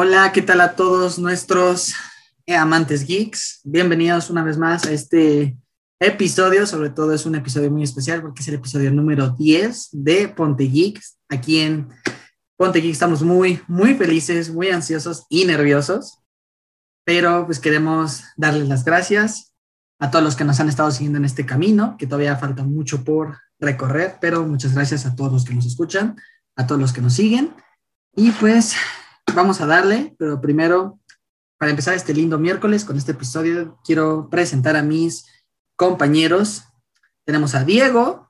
Hola, ¿qué tal a todos nuestros amantes geeks? Bienvenidos una vez más a este episodio. Sobre todo es un episodio muy especial porque es el episodio número 10 de Ponte Geeks. Aquí en Ponte Geeks estamos muy, muy felices, muy ansiosos y nerviosos. Pero pues queremos darles las gracias a todos los que nos han estado siguiendo en este camino, que todavía falta mucho por recorrer, pero muchas gracias a todos los que nos escuchan, a todos los que nos siguen. Y pues vamos a darle, pero primero, para empezar este lindo miércoles con este episodio, quiero presentar a mis compañeros. Tenemos a Diego,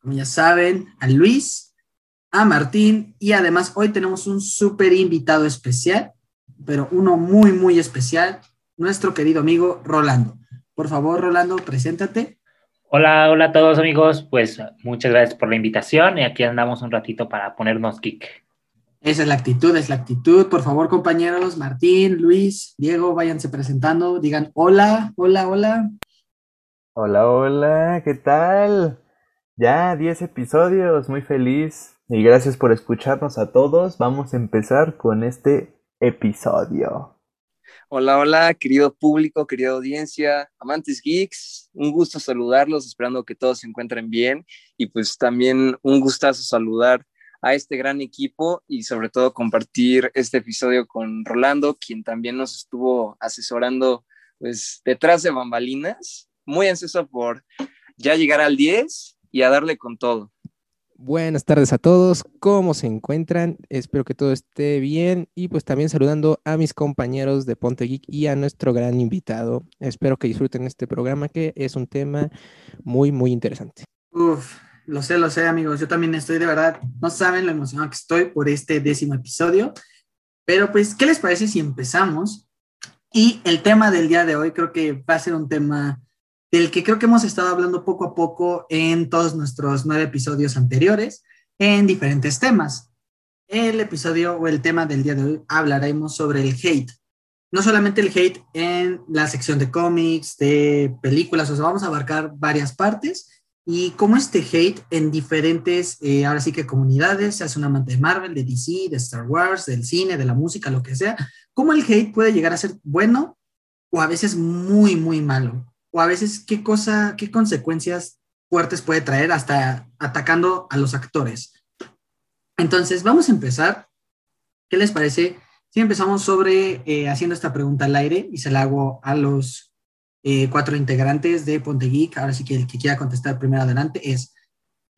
como ya saben, a Luis, a Martín y además hoy tenemos un súper invitado especial, pero uno muy, muy especial, nuestro querido amigo Rolando. Por favor, Rolando, preséntate. Hola, hola a todos amigos, pues muchas gracias por la invitación y aquí andamos un ratito para ponernos geek. Esa es la actitud, es la actitud. Por favor, compañeros, Martín, Luis, Diego, váyanse presentando, digan hola, hola, hola. Hola, hola, ¿qué tal? Ya 10 episodios, muy feliz. Y gracias por escucharnos a todos. Vamos a empezar con este episodio. Hola, hola, querido público, querida audiencia, amantes geeks, un gusto saludarlos, esperando que todos se encuentren bien y pues también un gustazo saludar a este gran equipo y sobre todo compartir este episodio con Rolando, quien también nos estuvo asesorando pues detrás de bambalinas, muy ansioso por ya llegar al 10 y a darle con todo. Buenas tardes a todos, ¿cómo se encuentran? Espero que todo esté bien y pues también saludando a mis compañeros de Ponte Geek y a nuestro gran invitado. Espero que disfruten este programa que es un tema muy, muy interesante. Uf, lo sé, lo sé amigos, yo también estoy de verdad, no saben lo emocionado que estoy por este décimo episodio, pero pues, ¿qué les parece si empezamos? Y el tema del día de hoy creo que va a ser un tema del que creo que hemos estado hablando poco a poco en todos nuestros nueve episodios anteriores, en diferentes temas. El episodio o el tema del día de hoy hablaremos sobre el hate. No solamente el hate en la sección de cómics, de películas, o sea, vamos a abarcar varias partes y cómo este hate en diferentes, eh, ahora sí que comunidades, se hace un amante de Marvel, de DC, de Star Wars, del cine, de la música, lo que sea, cómo el hate puede llegar a ser bueno o a veces muy, muy malo o a veces qué cosa, qué consecuencias fuertes puede traer hasta atacando a los actores. Entonces, vamos a empezar. ¿Qué les parece? Si empezamos sobre eh, haciendo esta pregunta al aire y se la hago a los eh, cuatro integrantes de Ponte Geek. Ahora sí que el que quiera contestar primero adelante es,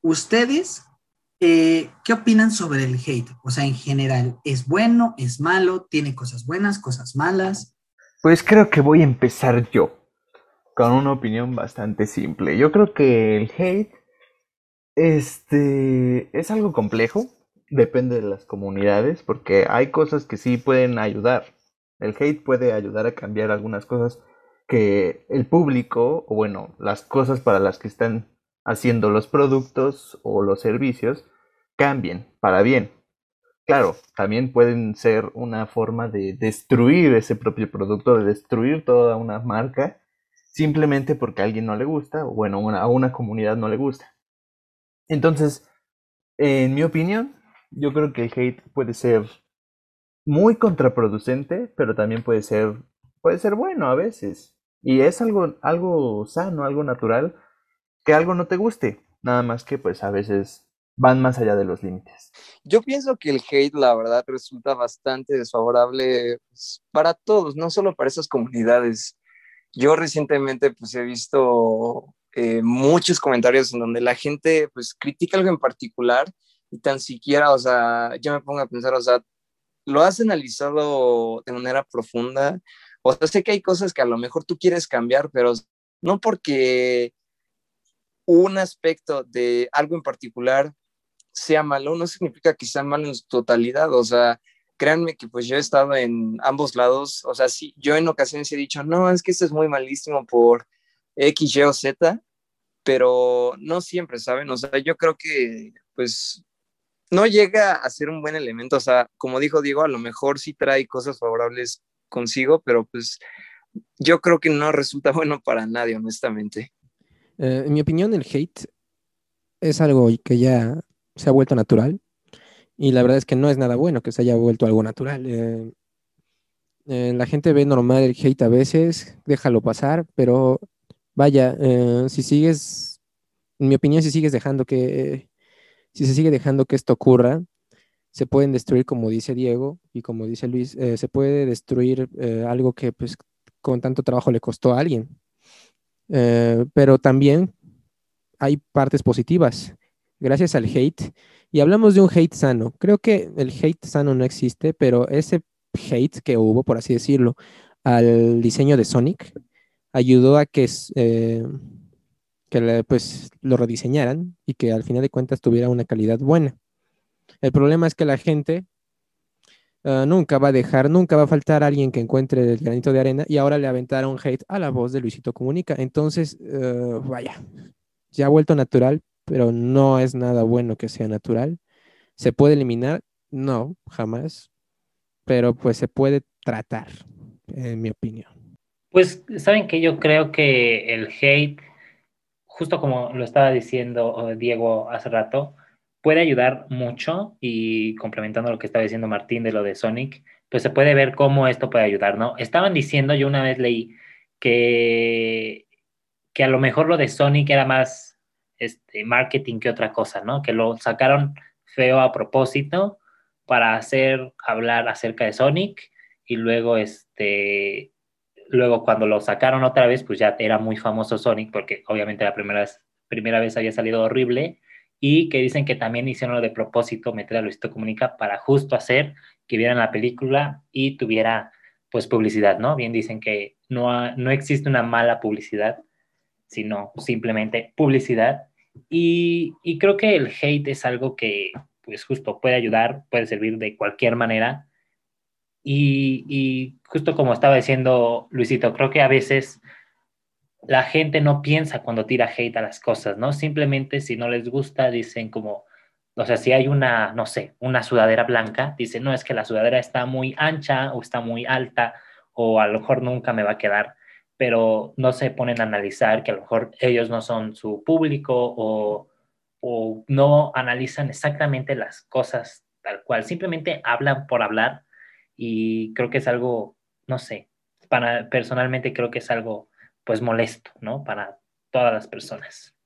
¿ustedes eh, qué opinan sobre el hate? O sea, en general, ¿es bueno, es malo, tiene cosas buenas, cosas malas? Pues creo que voy a empezar yo con una opinión bastante simple. Yo creo que el hate este, es algo complejo, depende de las comunidades, porque hay cosas que sí pueden ayudar. El hate puede ayudar a cambiar algunas cosas que el público, o bueno, las cosas para las que están haciendo los productos o los servicios, cambien para bien. Claro, también pueden ser una forma de destruir ese propio producto, de destruir toda una marca simplemente porque a alguien no le gusta, o bueno, a una comunidad no le gusta. Entonces, en mi opinión, yo creo que el hate puede ser muy contraproducente, pero también puede ser, puede ser bueno a veces. Y es algo, algo sano, algo natural, que algo no te guste. Nada más que pues a veces van más allá de los límites. Yo pienso que el hate, la verdad, resulta bastante desfavorable pues, para todos, no solo para esas comunidades. Yo recientemente pues he visto eh, muchos comentarios en donde la gente pues critica algo en particular y tan siquiera, o sea, yo me pongo a pensar, o sea, lo has analizado de manera profunda, o sea, sé que hay cosas que a lo mejor tú quieres cambiar, pero no porque un aspecto de algo en particular sea malo, no significa que sea malo en su totalidad, o sea, créanme que pues yo he estado en ambos lados, o sea, sí, yo en ocasiones he dicho, no, es que esto es muy malísimo por X, Y o Z, pero no siempre, ¿saben? O sea, yo creo que pues no llega a ser un buen elemento, o sea, como dijo Diego, a lo mejor sí trae cosas favorables consigo, pero pues yo creo que no resulta bueno para nadie, honestamente. Eh, en mi opinión, el hate es algo que ya se ha vuelto natural y la verdad es que no es nada bueno que se haya vuelto algo natural. Eh, eh, la gente ve normal el hate a veces, déjalo pasar, pero vaya, si sigues, en mi opinión, si sigues dejando que, si se sigue dejando que esto ocurra, se pueden destruir, como dice Diego y como dice Luis, eh, se puede destruir algo que pues con tanto trabajo le costó a alguien. pero también hay partes positivas. Gracias al hate, y hablamos de un hate sano. Creo que el hate sano no existe, pero ese hate que hubo, por así decirlo, al diseño de Sonic, ayudó a que, eh, que pues, lo rediseñaran y que al final de cuentas tuviera una calidad buena. El problema es que la gente ah, nunca va a dejar, nunca va a faltar alguien que encuentre el granito de arena y ahora le aventaron hate a la voz de Luisito Comunica. Entonces, ah, vaya, ya ha vuelto natural, pero no es nada bueno que sea natural. ¿Se puede eliminar? No, jamás pero pues se puede tratar, en mi opinión. Pues saben que yo creo que el hate, justo como lo estaba diciendo eh, Diego hace rato, puede ayudar mucho y complementando lo que estaba diciendo Martín de lo de Sonic, pues se puede ver cómo esto puede ayudar, ¿no? Estaban diciendo, yo una vez leí que, que a lo mejor lo de Sonic era más este, marketing que otra cosa, ¿no? Que lo sacaron feo a propósito para hacer hablar acerca de Sonic y luego este luego cuando lo sacaron otra vez pues ya era muy famoso Sonic porque obviamente la primera vez, primera vez había salido horrible y que dicen que también hicieron lo de propósito meter a Luisito Comunica para justo hacer que vieran la película y tuviera pues publicidad, ¿no? Bien dicen que no, no existe una mala publicidad, sino simplemente publicidad. Y, y creo que el hate es algo que pues justo puede ayudar, puede servir de cualquier manera. Y, justo como estaba diciendo Luisito, creo que a veces la gente no piensa cuando tira hate a las cosas, ¿no? Simplemente si no les gusta, dicen como, o sea, si hay una, no sé, una sudadera blanca, dicen, no, es que la sudadera está muy ancha o está muy alta o a lo mejor nunca me va a quedar, pero no se ponen a analizar que a lo mejor ellos no son su público o o no analizan exactamente las cosas tal cual, simplemente hablan por hablar y creo que es algo, no sé, para, personalmente creo que es algo pues molesto, ¿no? Para todas las personas.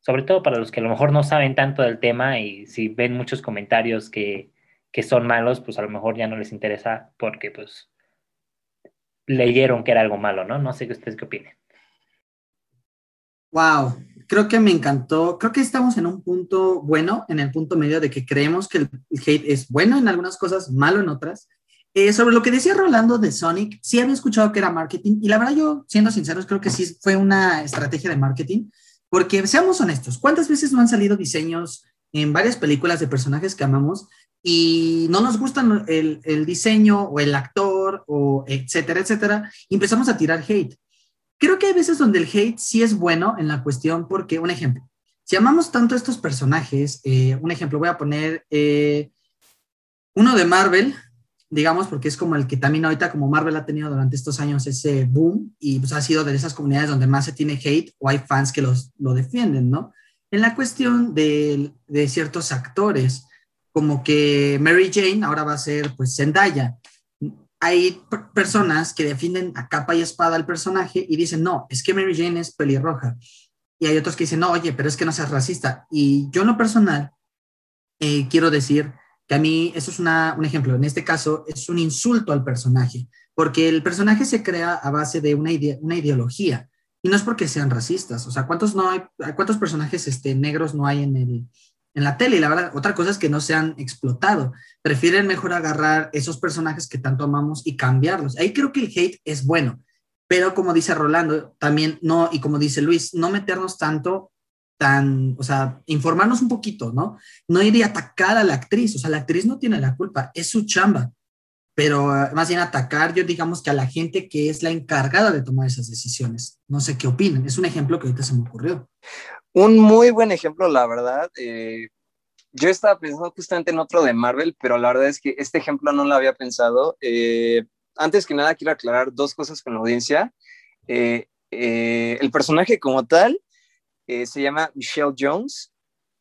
Sobre todo para los que a lo mejor no saben tanto del tema y si ven muchos comentarios que, que son malos, pues a lo mejor ya no les interesa porque pues leyeron que era algo malo, ¿no? No sé qué ustedes qué opinen. Wow, creo que me encantó. Creo que estamos en un punto bueno, en el punto medio de que creemos que el, hate es bueno en algunas cosas, malo en otras. Eh, sobre lo que decía Rolando de Sonic, sí había escuchado que era marketing y la verdad yo, siendo sinceros, creo que sí fue una estrategia de marketing, porque seamos honestos, ¿cuántas veces no han salido diseños en varias películas de personajes que amamos y no nos gustan el, el diseño o el actor o etcétera, etcétera, y empezamos a tirar hate? Creo que hay veces donde el hate sí es bueno en la cuestión porque, un ejemplo, si amamos tanto a estos personajes, eh, un ejemplo, voy a poner eh, uno de Marvel, digamos, porque es como el que también ahorita como Marvel ha tenido durante estos años ese boom y pues ha sido de esas comunidades donde más se tiene hate o hay fans que los, lo defienden, ¿no? En la cuestión de, de ciertos actores, como que Mary Jane ahora va a ser pues Zendaya hay personas que defienden a capa y espada al personaje y dicen, no, es que Mary Jane es pelirroja. Y hay otros que dicen, no, oye, pero es que no seas racista. Y yo en lo personal eh, quiero decir que a mí eso es una, un ejemplo. En este caso es un insulto al personaje, porque el personaje se crea a base de una, una ideología. Y no es porque sean racistas. O sea, ¿cuántos, no hay, cuántos personajes este, negros no hay en el, en la tele y la verdad, otra cosa es que no se han explotado. Prefieren mejor agarrar esos personajes que tanto amamos y cambiarlos. Ahí creo que el hate es bueno, pero como dice Rolando, también no, y como dice Luis, no meternos tanto, tan, o sea, informarnos un poquito, ¿no? No ir y atacar a la actriz, o sea, la actriz no tiene la culpa, es su chamba, pero uh, más bien atacar, yo digamos que a la gente que es la encargada de tomar esas decisiones. No sé qué opinan, es un ejemplo que ahorita se me ocurrió. Un muy buen ejemplo, la verdad. Eh, yo estaba pensando justamente en otro de Marvel, pero la verdad es que este ejemplo no lo había pensado. Eh, antes que nada, quiero aclarar dos cosas con la audiencia. Eh, el personaje como tal se llama Michelle Jones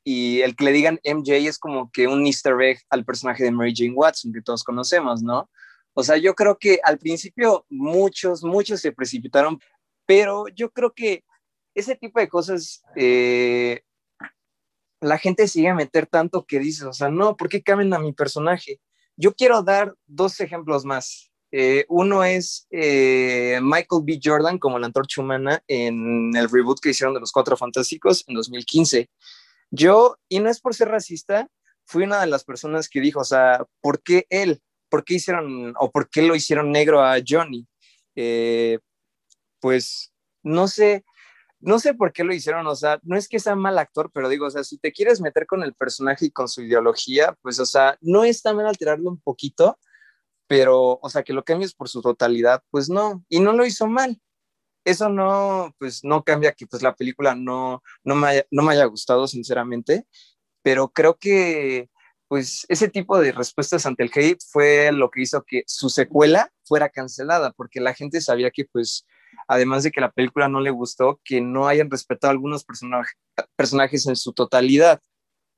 y el que le digan MJ es como que un easter egg al personaje de Mary Jane Watson que todos conocemos, ¿no? O sea, yo creo que al principio muchos, muchos se precipitaron, pero yo creo que ese tipo de cosas, eh, la gente sigue a meter tanto que dice, o sea, no, ¿por qué cambian a mi personaje? Yo quiero dar dos ejemplos más. Eh, uno es eh, Michael B. Jordan como la antorcha humana en el reboot que hicieron de Los Cuatro Fantásticos en 2015. Yo, y no es por ser racista, fui una de las personas que dijo, o sea, ¿por qué él? ¿Por qué hicieron o por qué lo hicieron negro a Johnny? Eh, pues no sé, no sé por qué lo hicieron, o sea, no es que sea mal actor, pero digo, o sea, si te quieres meter con el personaje y con su ideología, pues, o sea, no está mal alterarlo un poquito, pero, o sea, que lo cambies por su totalidad, pues no, y no lo hizo mal. Eso no, pues no cambia que pues la película no, no, me, haya, no me haya gustado, sinceramente, pero creo que pues ese tipo de respuestas ante el hate fue lo que hizo que su secuela fuera cancelada, porque la gente sabía que pues además de que la película no le gustó, que no hayan respetado algunos personajes en su totalidad,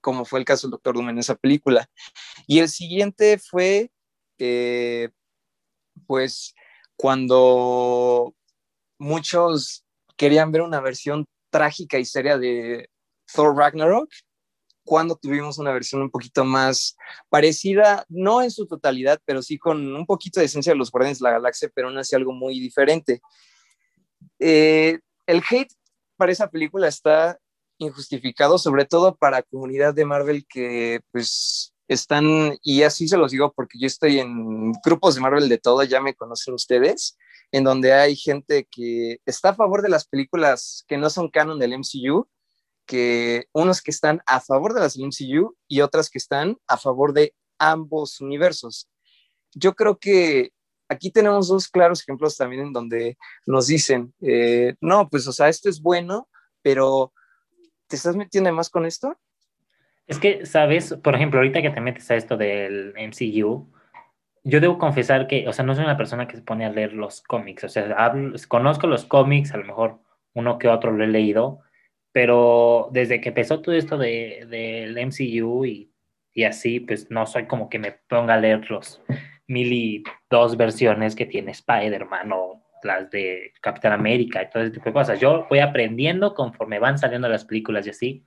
como fue el caso del Doctor Doom en esa película. Y el siguiente fue, eh, pues, cuando muchos querían ver una versión trágica y seria de Thor Ragnarok, cuando tuvimos una versión un poquito más parecida, no en su totalidad, pero sí con un poquito de esencia de los Guardianes de la Galaxia, pero aún así algo muy diferente. Eh, el hate para esa película está injustificado, sobre todo para comunidad de Marvel que pues están, y así se los digo porque yo estoy en grupos de Marvel de todo, ya me conocen ustedes, en donde hay gente que está a favor de las películas que no son canon del MCU, que unos que están a favor de las del MCU y otras que están a favor de ambos universos. Yo creo que aquí tenemos dos claros ejemplos también en donde nos dicen, eh, no, pues, o sea, esto es bueno, pero ¿te estás metiendo más con esto? Es que, sabes, por ejemplo, ahorita que te metes a esto del MCU, yo debo confesar que, o sea, no soy una persona que se pone a leer los cómics, o sea, conozco los cómics, a lo mejor uno que otro lo he leído, pero desde que empezó todo esto del de, MCU y, y, así, pues no soy como que me ponga a leer los mil y dos versiones que tiene Spider-Man o las de Capitán América y todo ese tipo de cosas. Yo voy aprendiendo conforme van saliendo las películas y así.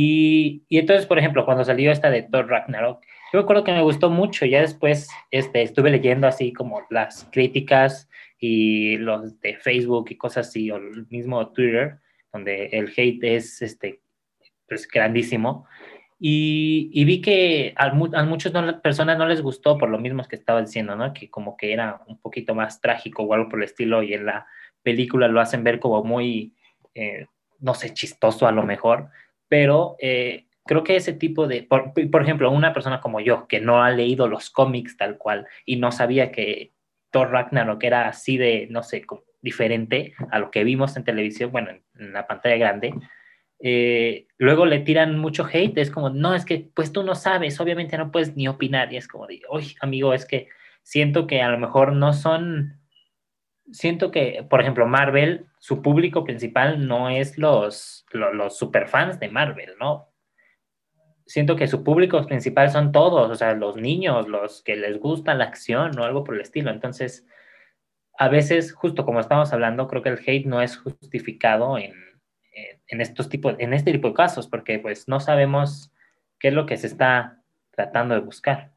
Y, y entonces, por ejemplo, cuando salió esta de Thor Ragnarok, yo me acuerdo que me gustó mucho. Ya después este, estuve leyendo así como las críticas y los de Facebook y cosas así, o el mismo Twitter, donde el hate es este, pues, grandísimo. Y, y vi que a, a muchas personas no les gustó por lo mismo que estaba diciendo, ¿no? Que como que era un poquito más trágico o algo por el estilo y en la película lo hacen ver como muy, eh, no sé, chistoso a lo mejor, pero eh, creo que ese tipo de, por, por, ejemplo, una persona como yo, que no ha leído los cómics tal cual y no sabía que Thor Ragnarok era así de, no sé, diferente a lo que vimos en televisión, bueno, en, la pantalla grande, eh, luego le tiran mucho hate, es como, no, es que pues tú no sabes, obviamente no puedes ni opinar, y es como, uy, amigo, es que siento que a lo mejor no son, siento que, por ejemplo, Marvel, su público principal no es los, los, superfans de Marvel, ¿no? siento que su público principal son todos, o sea, los niños, los que les gusta la acción o algo por el estilo. Entonces, a veces, justo como estamos hablando, creo que el hate no es justificado en, en, estos tipos, en este tipo de casos, porque pues no sabemos qué es lo que se está tratando de buscar.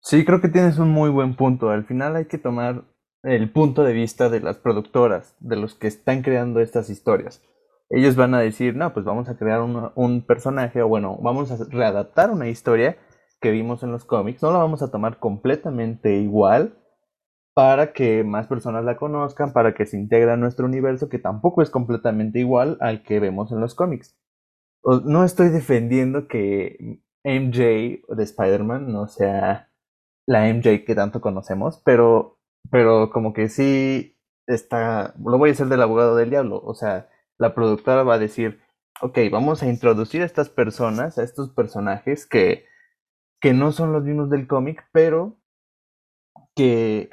Sí, creo que tienes un muy buen punto. Al final hay que tomar el punto de vista de las productoras, de los que están creando estas historias ellos van a decir, no, pues vamos a crear un, personaje, o bueno, vamos a readaptar una historia que vimos en los cómics, no la vamos a tomar completamente igual para que más personas la conozcan, para que se integre a nuestro universo, que tampoco es completamente igual al que vemos en los cómics. No estoy defendiendo que MJ de Spider-Man no sea la MJ que tanto conocemos, pero, pero como que sí está, lo voy a hacer del abogado del diablo, o sea, la productora va a decir, ok, vamos a introducir a estas personas, a estos personajes que, que no son los mismos del cómic, pero que,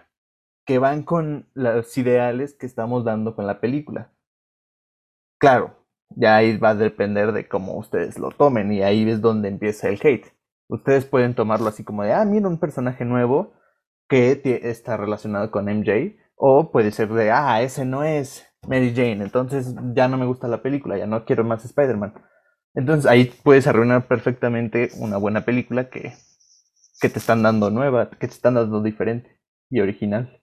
que van con los ideales que estamos dando con la película. Claro, ya ahí va a depender de cómo ustedes lo tomen y ahí es donde empieza el hate. Ustedes pueden tomarlo así como de, ah, mira un personaje nuevo, que está relacionado con MJ, o puede ser de, ah, ese no es Mary Jane, entonces ya no me gusta la película, ya no quiero más Spider-Man. Entonces ahí puedes arruinar perfectamente una buena película que, que te están dando nueva, que te están dando diferente y original.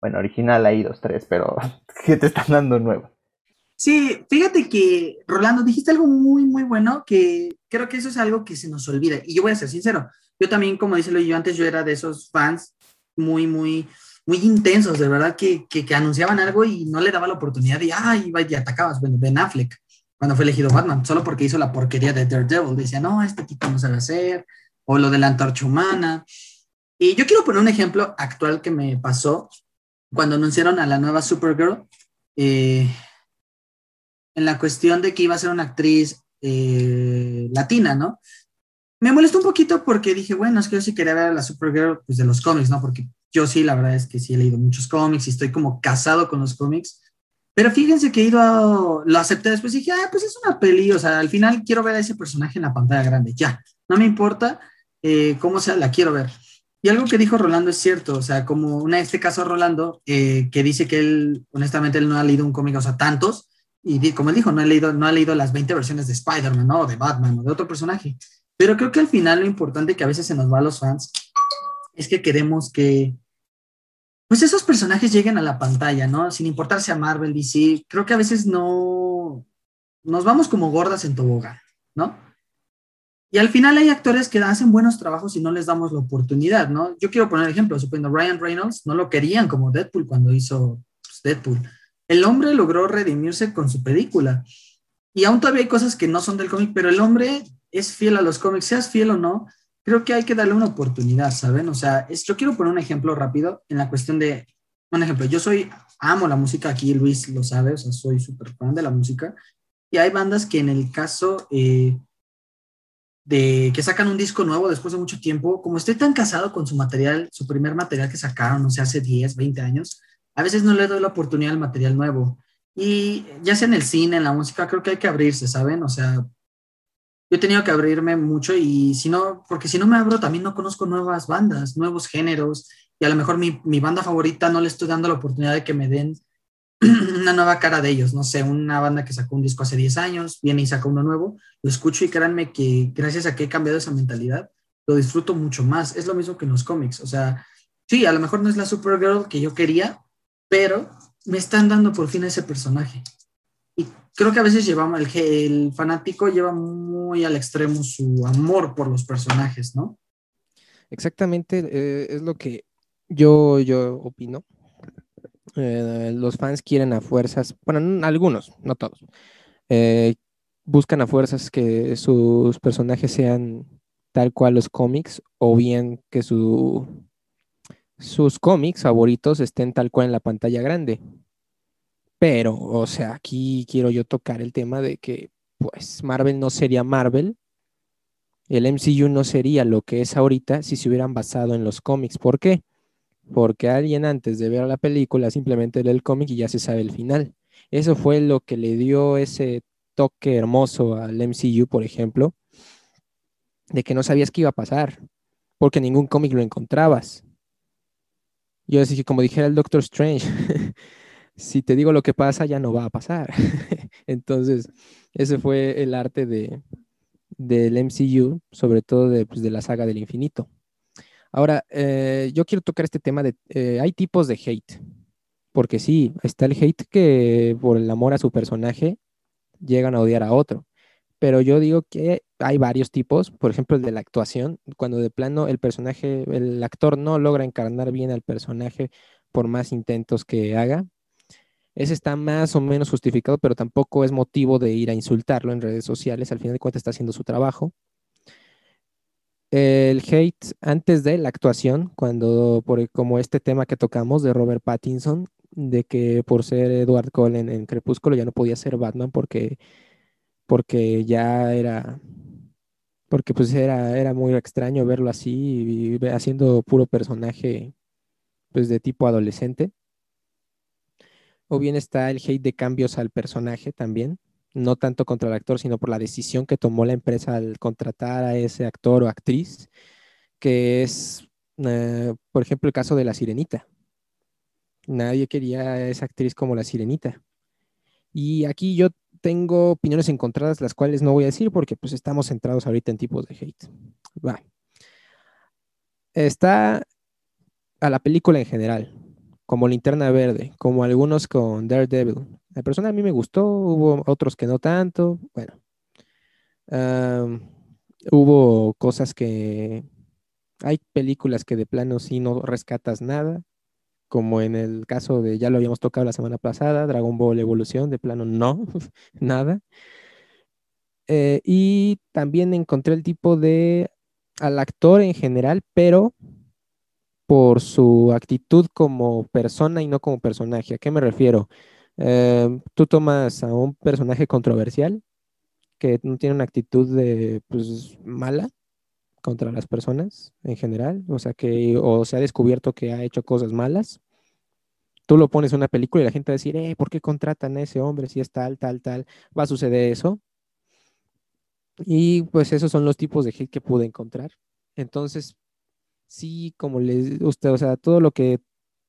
Bueno, original hay dos, tres, pero que te están dando nueva. Sí, fíjate que, Rolando, dijiste algo muy, muy bueno, que creo que eso es algo que se nos olvida. Y yo voy a ser sincero, yo también, como dice yo antes, yo era de esos fans muy, muy, muy intensos, de verdad, que, que, anunciaban algo y no le daba la oportunidad de, ay, iba y atacabas. Bueno, Ben Affleck, cuando fue elegido Batman, solo porque hizo la porquería de Daredevil, decía, no, este tipo no sabe hacer, o lo de la antorcha humana. Y yo quiero poner un ejemplo actual que me pasó cuando anunciaron a la nueva Supergirl, eh, en la cuestión de que iba a ser una actriz eh, latina, ¿no? Me molestó un poquito porque dije, bueno, es que yo sí quería ver a la Supergirl pues, de los cómics, ¿no? Porque yo sí, la verdad es que sí he leído muchos cómics y estoy como casado con los cómics. Pero fíjense que he ido a, lo acepté después y dije, ah, pues es una peli, o sea, al final quiero ver a ese personaje en la pantalla grande, ya, no me importa eh, cómo sea, la quiero ver. Y algo que dijo Rolando es cierto, o sea, como en este caso Rolando, eh, que dice que él, honestamente, él no ha leído un cómic, o sea, tantos, y como él dijo, no, he leído, no ha leído las 20 versiones de Spider-Man, ¿no? O de Batman, o de otro personaje. Pero creo que al final lo importante que a veces se nos va a los fans es que queremos que, pues esos personajes lleguen a la pantalla, ¿no? Sin importarse a Marvel, DC, creo que a veces no, nos vamos como gordas en tobogán, ¿no? Y al final hay actores que hacen buenos trabajos y no les damos la oportunidad, ¿no? Yo quiero poner ejemplo, suponiendo Ryan Reynolds, no lo querían como Deadpool cuando hizo pues, Deadpool. El hombre logró redimirse con su película. Y aún todavía hay cosas que no son del cómic, pero el hombre es fiel a los cómics, seas fiel o no, creo que hay que darle una oportunidad, ¿saben? O sea, es, yo quiero poner un ejemplo rápido en la cuestión de, un ejemplo, yo soy, amo la música, aquí Luis lo sabe, o sea, soy súper fan de la música, y hay bandas que en el caso... Eh, de que sacan un disco nuevo después de mucho tiempo, como estoy tan casado con su material, su primer material que sacaron, no sé, hace 10, 20 años, a veces no le doy la oportunidad al material nuevo. Y ya sea en el cine, en la música, creo que hay que abrirse, ¿saben? O sea, yo he tenido que abrirme mucho y si no, porque si no me abro, también no conozco nuevas bandas, nuevos géneros, y a lo mejor mi, mi banda favorita no le estoy dando la oportunidad de que me den una nueva cara de ellos, no sé, una banda que sacó un disco hace 10 años, viene y saca uno nuevo, lo escucho y créanme que gracias a que he cambiado esa mentalidad, lo disfruto mucho más. Es lo mismo que en los cómics, o sea, sí, a lo mejor no es la Supergirl que yo quería, pero me están dando por fin ese personaje. Creo que a veces llevamos, el, el fanático lleva muy al extremo su amor por los personajes, ¿no? Exactamente, eh, es lo que yo, yo opino. Eh, los fans quieren a fuerzas, bueno, algunos, no todos, eh, buscan a fuerzas que sus personajes sean tal cual los cómics o bien que su, sus cómics favoritos estén tal cual en la pantalla grande. Pero, o sea, aquí quiero yo tocar el tema de que, pues, Marvel no sería Marvel, el MCU no sería lo que es ahorita si se hubieran basado en los cómics. ¿Por qué? porque alguien antes de ver la película simplemente lee el cómic y ya se sabe el final. Eso fue lo que le dio ese toque hermoso al MCU, por ejemplo, de que no sabías qué iba a pasar, porque ningún cómic lo encontrabas. Yo así que como dijera el Doctor Strange, si te digo lo que pasa, ya no va a pasar. Entonces, ese fue el arte de, del MCU, sobre todo de, pues, de la saga del infinito. Ahora, eh, yo quiero tocar este tema de, eh, hay tipos de hate, porque sí, está el hate que por el amor a su personaje llegan a odiar a otro, pero yo digo que hay varios tipos, por ejemplo, el de la actuación, cuando de plano el personaje, el actor no logra encarnar bien al personaje por más intentos que haga, ese está más o menos justificado, pero tampoco es motivo de ir a insultarlo en redes sociales, al final de cuentas está haciendo su trabajo el hate antes de la actuación, cuando por como este tema que tocamos de Robert Pattinson, de que por ser Edward Cullen en Crepúsculo ya no podía ser Batman porque, porque ya era, porque pues era, era muy extraño verlo así, y haciendo puro personaje pues de tipo adolescente. O bien está el hate de cambios al personaje también, no tanto contra el actor, sino por la decisión que tomó la empresa al contratar a ese actor o actriz, que es Eh, por ejemplo, el caso de la sirenita. Nadie quería esa actriz como la sirenita. Y aquí yo tengo opiniones encontradas, las cuales no voy a decir porque pues estamos centrados ahorita en tipos de hate. Va. Está a la película en general, como Linterna Verde, como algunos con Daredevil. La persona a mí me gustó, hubo otros que no tanto. Bueno, hubo cosas que... Hay películas que de plano sí no rescatas nada, como en el caso de, ya lo habíamos tocado la semana pasada, Dragon Ball Evolución, de plano no, nada. Eh, y también encontré el tipo de al actor en general, pero por su actitud como persona y no como personaje. ¿A qué me refiero? Eh, tú tomas a un personaje controversial que no tiene una actitud de pues, mala contra las personas en general, o sea que o se ha descubierto que ha hecho cosas malas. Tú lo pones en una película y la gente va a decir, eh, ¿por qué contratan a ese hombre si es tal, tal, tal? Va a suceder eso. Y pues esos son los tipos de hate que pude encontrar. Entonces, sí, como les, usted, o sea, todo lo que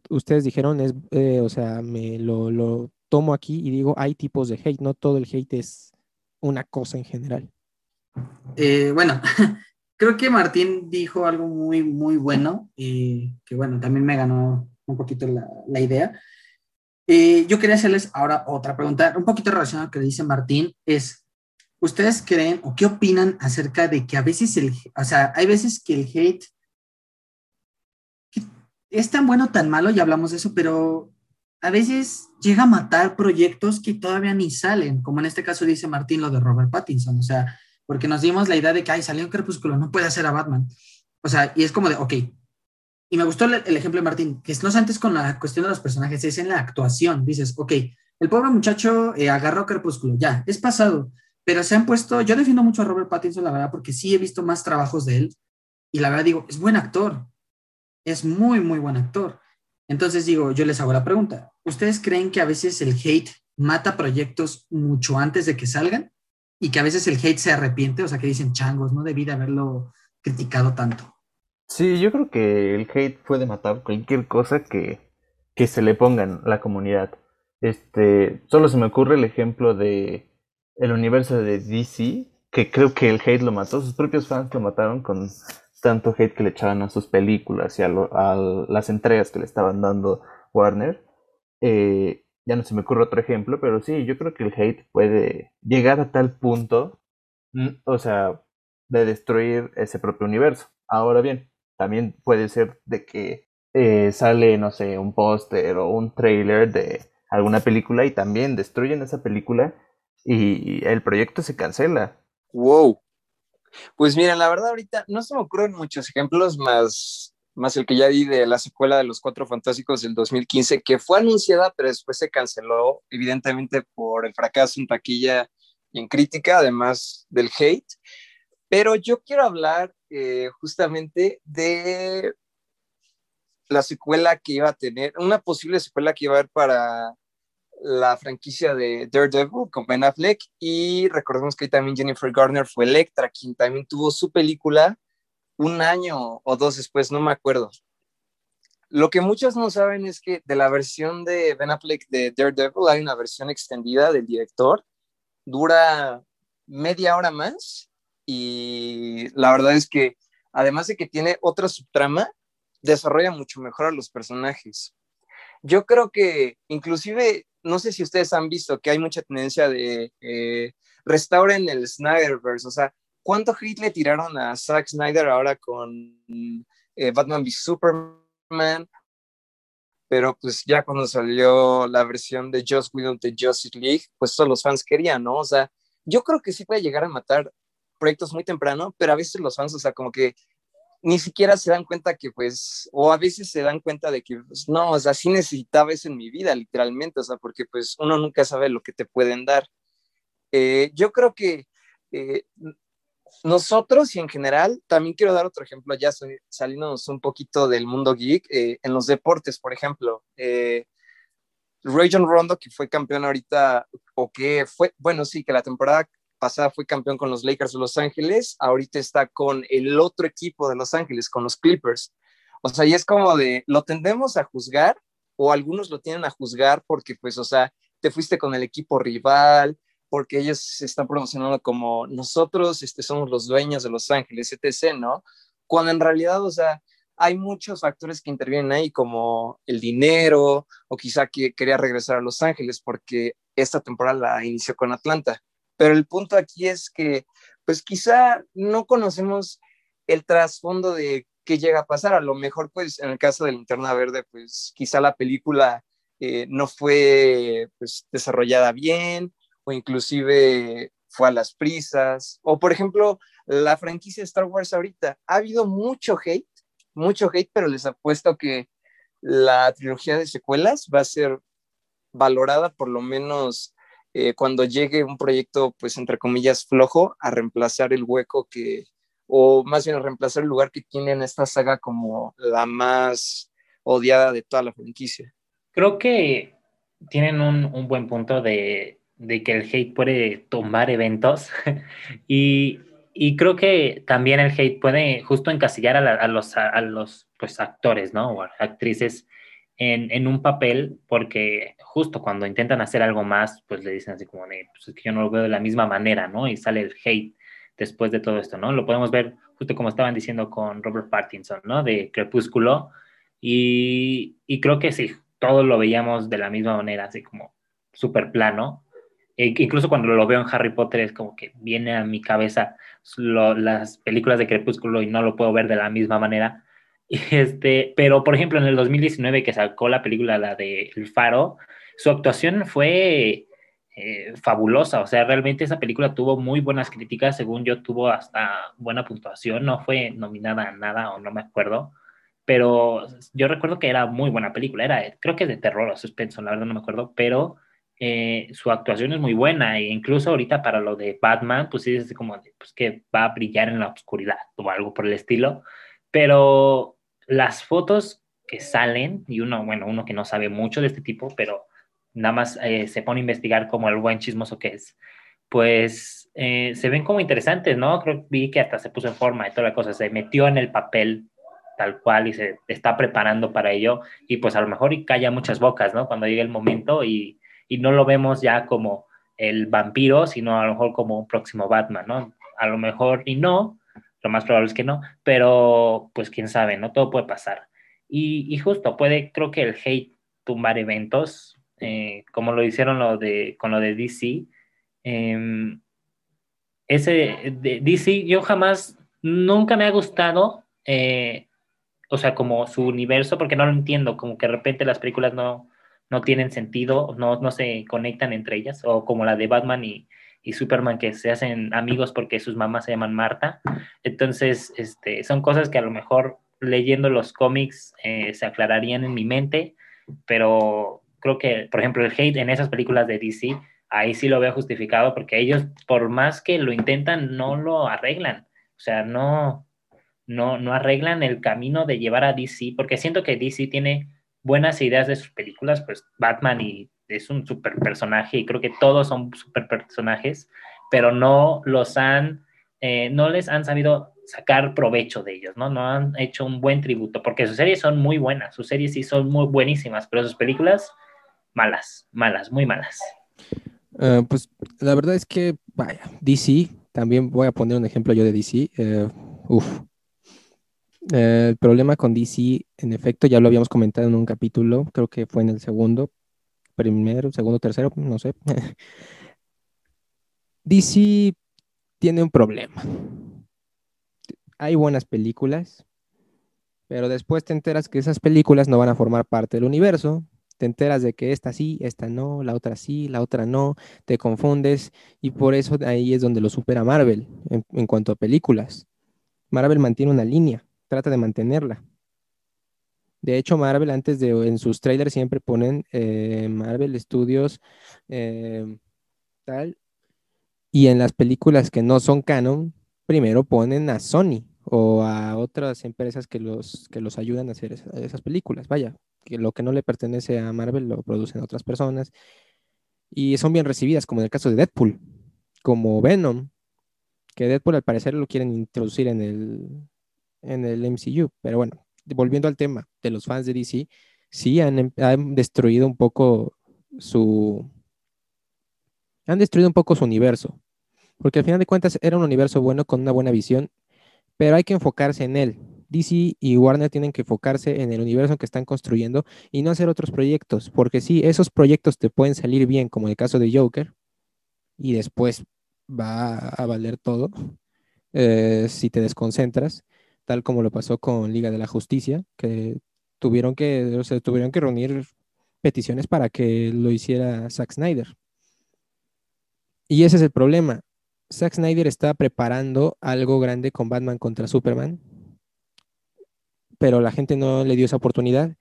ustedes dijeron es, eh, o sea, me lo, lo tomo aquí y digo, hay tipos de hate, no todo el hate es una cosa en general. Eh, bueno, creo que Martín dijo algo muy, muy bueno y que bueno, también me ganó un poquito la, la idea. Eh, yo quería hacerles ahora otra pregunta, un poquito relacionada a lo que dice Martín, es, ¿ustedes creen o qué opinan acerca de que a veces el, o sea, hay veces que el hate es tan bueno, tan malo, ya hablamos de eso, pero a veces llega a matar proyectos que todavía ni salen, como en este caso dice Martín lo de Robert Pattinson, o sea, porque nos dimos la idea de que, ay, salió un crepúsculo, no puede hacer a Batman. O sea, y es como de, ok. Y me gustó el, ejemplo de Martín, que no es antes con la cuestión de los personajes, es en la actuación. Dices, ok, el pobre muchacho eh, agarró crepúsculo, ya, es pasado, pero se han puesto, yo defiendo mucho a Robert Pattinson, la verdad, porque sí he visto más trabajos de él, y la verdad digo, es buen actor, es muy, muy buen actor. Entonces digo, yo les hago la pregunta, ¿ustedes creen que a veces el hate mata proyectos mucho antes de que salgan? Y que a veces el hate se arrepiente, o sea, que dicen changos, no debí de haberlo criticado tanto. Sí, yo creo que el hate puede matar cualquier cosa que, que se le ponga en la comunidad. Este, solo se me ocurre el ejemplo de el universo de DC, que creo que el hate lo mató, sus propios fans lo mataron con tanto hate que le echaban a sus películas y a, las entregas que le estaban dando Warner. Eh, ya no se me ocurre otro ejemplo, pero sí, yo creo que el hate puede llegar a tal punto, mm, o sea, de destruir ese propio universo. Ahora bien, también puede ser de que eh, sale, no sé, un póster o un trailer de alguna película y también destruyen esa película y el proyecto se cancela. Wow, pues miren, la verdad ahorita no se me ocurren muchos ejemplos más, más el que ya di de la secuela de Los Cuatro Fantásticos del 2015, que fue anunciada, pero después se canceló, evidentemente por el fracaso en taquilla y en crítica, además del hate. Pero yo quiero hablar eh, justamente de la secuela que iba a tener, una posible secuela que iba a haber para la franquicia de Daredevil con Ben Affleck y recordemos que también Jennifer Garner fue Electra, quien también tuvo su película un año o dos después, no me acuerdo. Lo que muchos no saben es que de la versión de Ben Affleck de Daredevil hay una versión extendida del director, dura media hora más y la verdad es que además de que tiene otra subtrama, desarrolla mucho mejor a los personajes. Yo creo que inclusive no sé si ustedes han visto que hay mucha tendencia de eh, restauren el Snyderverse, o sea, ¿cuánto hate le tiraron a Zack Snyder ahora con eh, Batman v Superman? Pero pues ya cuando salió la versión de Joss Whedon de Justice League, pues todos los fans querían, ¿no? O sea, yo creo que sí puede llegar a matar proyectos muy temprano, pero a veces los fans, o sea, como que ni siquiera se dan cuenta que pues, o a veces se dan cuenta de que pues, no, o sea, sí necesitaba eso en mi vida, literalmente, o sea, porque pues uno nunca sabe lo que te pueden dar. Eh, yo creo que eh, nosotros y en general, también quiero dar otro ejemplo, ya saliéndonos un poquito del mundo geek, eh, en los deportes, por ejemplo. Rayon Rondo, que fue campeón ahorita, o que fue, bueno, sí, que la temporada pasada fue campeón con los Lakers de Los Ángeles, ahorita está con el otro equipo de Los Ángeles, con los Clippers. O sea, y es como de, lo tendemos a juzgar o algunos lo tienen a juzgar porque, pues, o sea, te fuiste con el equipo rival, porque ellos se están promocionando como nosotros este, somos los dueños de Los Ángeles, etc., ¿no? Cuando en realidad, o sea, hay muchos factores que intervienen ahí, como el dinero, o quizá que quería regresar a Los Ángeles porque esta temporada la inició con Atlanta. Pero el punto aquí es que, pues quizá no conocemos el trasfondo de qué llega a pasar. A lo mejor, pues, en el caso de Linterna Verde, pues quizá la película eh, no fue pues, desarrollada bien o inclusive fue a las prisas. O, por ejemplo, la franquicia Star Wars ahorita. Ha habido mucho hate, mucho hate, pero les apuesto que la trilogía de secuelas va a ser valorada por lo menos eh, cuando llegue un proyecto, pues entre comillas, flojo, a reemplazar el hueco que, o más bien a reemplazar el lugar que tiene en esta saga como la más odiada de toda la franquicia. Creo que tienen un, un buen punto de, de, que el hate puede tomar eventos y, y, creo que también el hate puede justo encasillar a, la, a los, a, los pues, actores, ¿no? O actrices en, un papel porque justo cuando intentan hacer algo más, pues le dicen así como, de, pues es que yo no lo veo de la misma manera, ¿no? Y sale el hate después de todo esto, ¿no? Lo podemos ver justo como estaban diciendo con Robert Pattinson, ¿no? De Crepúsculo. Y, creo que sí, todos lo veíamos de la misma manera, así como súper plano. E incluso cuando lo veo en Harry Potter es como que viene a mi cabeza las películas de Crepúsculo y no lo puedo ver de la misma manera. Este, pero, por ejemplo, en el 2019 que sacó la película, la de El Faro, su actuación fue eh, fabulosa. O sea, realmente esa película tuvo muy buenas críticas. Según yo, tuvo hasta buena puntuación. No fue nominada a nada o no me acuerdo. Pero yo recuerdo que era muy buena película. Era, creo que de terror o suspenso, la verdad no me acuerdo. Pero eh, su actuación es muy buena. E incluso ahorita para lo de Batman, pues sí, es como pues, que va a brillar en la oscuridad o algo por el estilo. Pero las fotos que salen, y uno, bueno, uno que no sabe mucho de este tipo, pero nada más eh, se pone a investigar como el buen chismoso que es, pues eh, se ven como interesantes, ¿no? Creo que vi que hasta se puso en forma y toda la cosa, se metió en el papel tal cual y se está preparando para ello y pues a lo mejor y calla muchas bocas, ¿no? Cuando llegue el momento y, y no lo vemos ya como el vampiro, sino a lo mejor como un próximo Batman, ¿no? A lo mejor y no, lo más probable es que no, pero pues quién sabe, ¿no? Todo puede pasar. Y, justo puede, creo que el hate tumbar eventos, eh, como lo hicieron lo de, con lo de DC. Eh, ese DC, yo jamás, nunca me ha gustado, eh, o sea, como su universo, porque no lo entiendo, como que de repente las películas no, no tienen sentido, no, no se conectan entre ellas, o como la de Batman y, y Superman que se hacen amigos porque sus mamás se llaman Marta. Entonces, este, son cosas que a lo mejor leyendo los cómics eh, se aclararían en mi mente, pero creo que, por ejemplo, el hate en esas películas de DC, ahí sí lo veo justificado porque ellos, por más que lo intentan, no lo arreglan. O sea, no, no, no arreglan el camino de llevar a DC, porque siento que DC tiene buenas ideas de sus películas, pues Batman y es un super personaje y creo que todos son super personajes, pero no los han, eh, no les han sabido sacar provecho de ellos, ¿no? No han hecho un buen tributo, porque sus series son muy buenas, sus series sí son muy buenísimas, pero sus películas malas, malas, muy malas. Uh, pues la verdad es que, vaya, DC, también voy a poner un ejemplo yo de DC. Uh. Uh, el problema con DC, en efecto, ya lo habíamos comentado en un capítulo, creo que fue en el segundo, primero, segundo, tercero, no sé. DC tiene un problema. Hay buenas películas, pero después te enteras que esas películas no van a formar parte del universo, te enteras de que esta sí, esta no, la otra sí, la otra no, te confundes y por eso ahí es donde lo supera Marvel en, en cuanto a películas. Marvel mantiene una línea, trata de mantenerla. De hecho, Marvel antes de, en sus trailers siempre ponen eh, Marvel Studios eh, tal, y en las películas que no son canon, primero ponen a Sony o a otras empresas que los, que los ayudan a hacer esas, esas películas. Vaya, que lo que no le pertenece a Marvel lo producen otras personas. Y son bien recibidas, como en el caso de Deadpool, como Venom, que Deadpool al parecer lo quieren introducir en el, en el MCU. Pero bueno, volviendo al tema de los fans de DC, sí han, em, han destruido un poco su... Han destruido un poco su universo, porque al final de cuentas era un universo bueno con una buena visión, pero hay que enfocarse en él. DC y Warner tienen que enfocarse en el universo que están construyendo y no hacer otros proyectos, porque sí, esos proyectos te pueden salir bien, como el caso de Joker, y después va a valer todo eh, si te desconcentras, tal como lo pasó con Liga de la Justicia, que tuvieron que, tuvieron que reunir peticiones para que lo hiciera Zack Snyder. Y ese es el problema. Zack Snyder está preparando algo grande con Batman contra Superman, pero la gente no le dio esa oportunidad.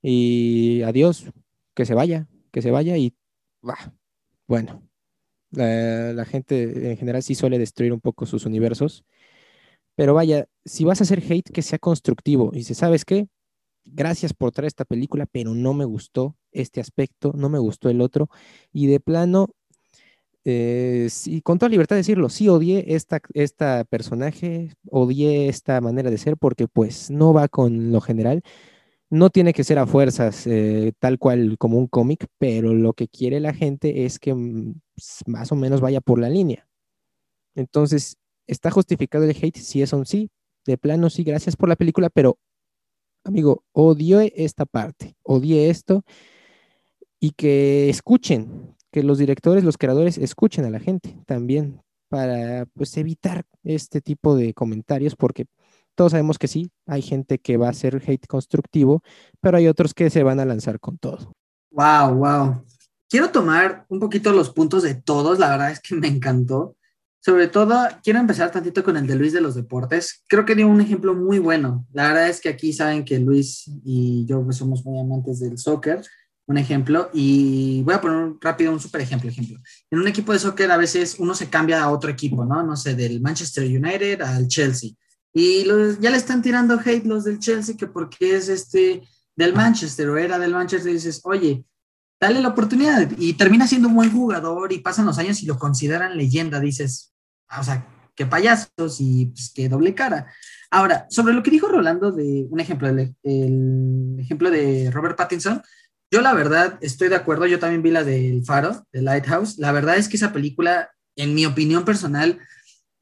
Y adiós, que se vaya, que se vaya y bah, bueno, la, la, gente en general sí suele destruir un poco sus universos. Pero vaya, si vas a hacer hate, que sea constructivo. Y si sabes qué, gracias por traer esta película, pero no me gustó este aspecto, no me gustó el otro. Y de plano, eh, con toda libertad de decirlo, sí odié esta, esta personaje, odié esta manera de ser porque pues no va con lo general. No tiene que ser a fuerzas eh, tal cual como un cómic, pero lo que quiere la gente es que mm, más o menos vaya por la línea. Entonces, ¿está justificado el hate? Si es un sí, de plano sí, gracias por la película, pero amigo, odié esta parte, odié esto y que escuchen, que los directores, los creadores escuchen a la gente también para pues evitar este tipo de comentarios porque todos sabemos que sí, hay gente que va a hacer hate constructivo, pero hay otros que se van a lanzar con todo. Wow, wow. Quiero tomar un poquito los puntos de todos, la verdad es que me encantó. Sobre todo, quiero empezar tantito con el de Luis de los deportes. Creo que dio un ejemplo muy bueno. La verdad es que aquí saben que Luis y yo pues, somos muy amantes del soccer. Un ejemplo, y voy a poner rápido un super ejemplo, ejemplo. En un equipo de soccer a veces uno se cambia a otro equipo, ¿no? No sé, del Manchester United al Chelsea. Y ya le están tirando hate los del Chelsea que porque es este del Manchester o era del Manchester y dices, oye, dale la oportunidad y termina siendo un buen jugador y pasan los años y lo consideran leyenda, dices, o sea, qué payasos y pues, qué doble cara. Ahora, sobre lo que dijo Rolando de un ejemplo, el, ejemplo de Robert Pattinson, yo la verdad estoy de acuerdo, yo también vi la del Faro, de Lighthouse, la verdad es que esa película, en mi opinión personal,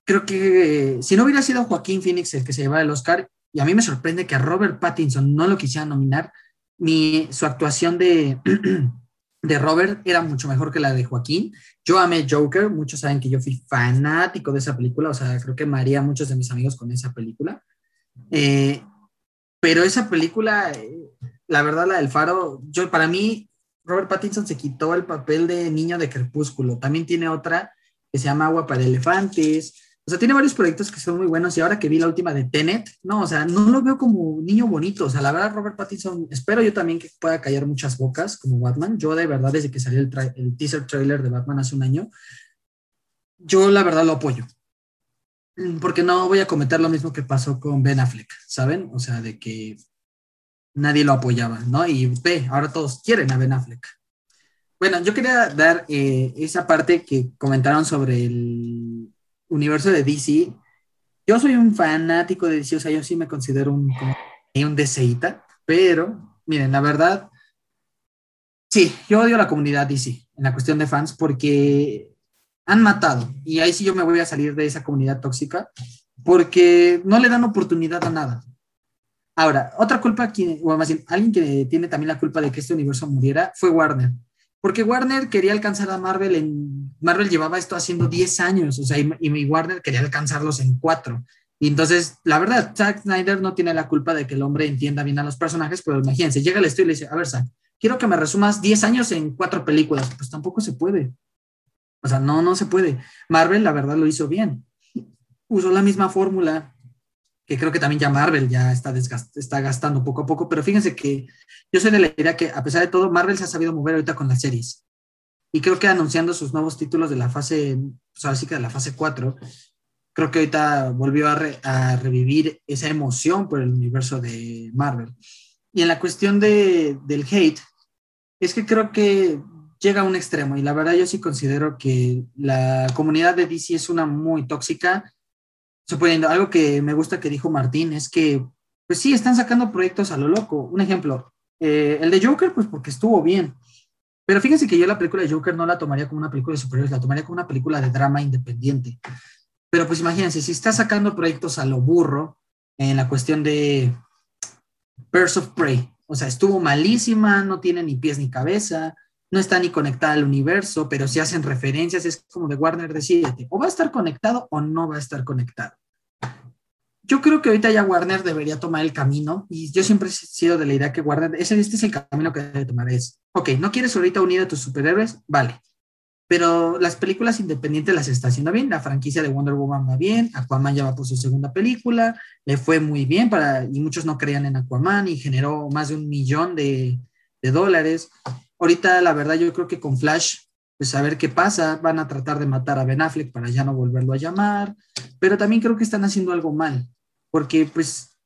creo que si no hubiera sido Joaquín Phoenix el que se llevara el Oscar, y a mí me sorprende que a Robert Pattinson no lo quisiera nominar, mi, su actuación de de Robert era mucho mejor que la de Joaquín. Yo amé Joker, muchos saben que yo fui fanático de esa película, o sea, creo que maría a muchos de mis amigos con esa película. Eh, pero esa película, eh, la verdad, la del Faro, yo para mí, Robert Pattinson se quitó el papel de niño de crepúsculo. También tiene otra que se llama Agua para Elefantes. O sea, tiene varios proyectos que son muy buenos y ahora que vi la última de Tenet, no, o sea, no lo veo como niño bonito. O sea, la verdad, Robert Pattinson, espero yo también que pueda callar muchas bocas como Batman. Yo de verdad, desde que salió el, el teaser trailer de Batman hace un año, yo la verdad lo apoyo. Porque no voy a cometer lo mismo que pasó con Ben Affleck, ¿saben? O sea, de que nadie lo apoyaba, ¿no? Y ve, ahora todos quieren a Ben Affleck. Bueno, yo quería dar eh, esa parte que comentaron sobre el universo de DC, yo soy un fanático de DC, o sea, yo sí me considero un, un DCita, pero miren, la verdad, sí, yo odio a la comunidad DC en la cuestión de fans porque han matado, y ahí sí yo me voy a salir de esa comunidad tóxica, porque no le dan oportunidad a nada. Ahora, otra culpa, o más bien, alguien que tiene también la culpa de que este universo muriera fue Warner porque Warner quería alcanzar a Marvel en... Marvel llevaba esto haciendo 10 años, o sea, y, Warner quería alcanzarlos en 4. Y entonces, la verdad, Zack Snyder no tiene la culpa de que el hombre entienda bien a los personajes, pero imagínense, llega el estudio y le dice, a ver, Zack, quiero que me resumas 10 años en 4 películas. Pues tampoco se puede. O sea, no, no se puede. Marvel, la verdad, lo hizo bien. Usó la misma fórmula que creo que también ya Marvel ya está, está gastando poco a poco, pero fíjense que yo soy de la idea que a pesar de todo, Marvel se ha sabido mover ahorita con las series. Y creo que anunciando sus nuevos títulos de la fase, pues ahora sí que de la fase 4, creo que ahorita volvió a, a, revivir esa emoción por el universo de Marvel. Y en la cuestión de, del hate, es que creo que llega a un extremo y la verdad yo sí considero que la comunidad de DC es una muy tóxica suponiendo, algo que me gusta que dijo Martín es que pues sí, están sacando proyectos a lo loco. Un ejemplo, eh, el de Joker, pues porque estuvo bien. Pero fíjense que yo la película de Joker no la tomaría como una película de superhéroes, la tomaría como una película de drama independiente. Pero pues imagínense, si está sacando proyectos a lo burro en la cuestión de Birds of Prey, o sea, estuvo malísima, no tiene ni pies ni cabeza, no está ni conectada al universo, pero si hacen referencias, es como de Warner, decídete, o va a estar conectado o no va a estar conectado. Yo creo que ahorita ya Warner debería tomar el camino, y yo siempre he sido de la idea que Warner, ese, este es el camino que debe tomar, es, ok, ¿no quieres ahorita unir a tus superhéroes? Vale, pero las películas independientes las está haciendo bien, la franquicia de Wonder Woman va bien, Aquaman ya va por su segunda película, le fue muy bien, para, y muchos no creían en Aquaman y generó más de un millón de, de dólares. Ahorita, la verdad, yo creo que con Flash, pues a ver qué pasa, van a tratar de matar a Ben Affleck para ya no volverlo a llamar, pero también creo que están haciendo algo mal, porque pues,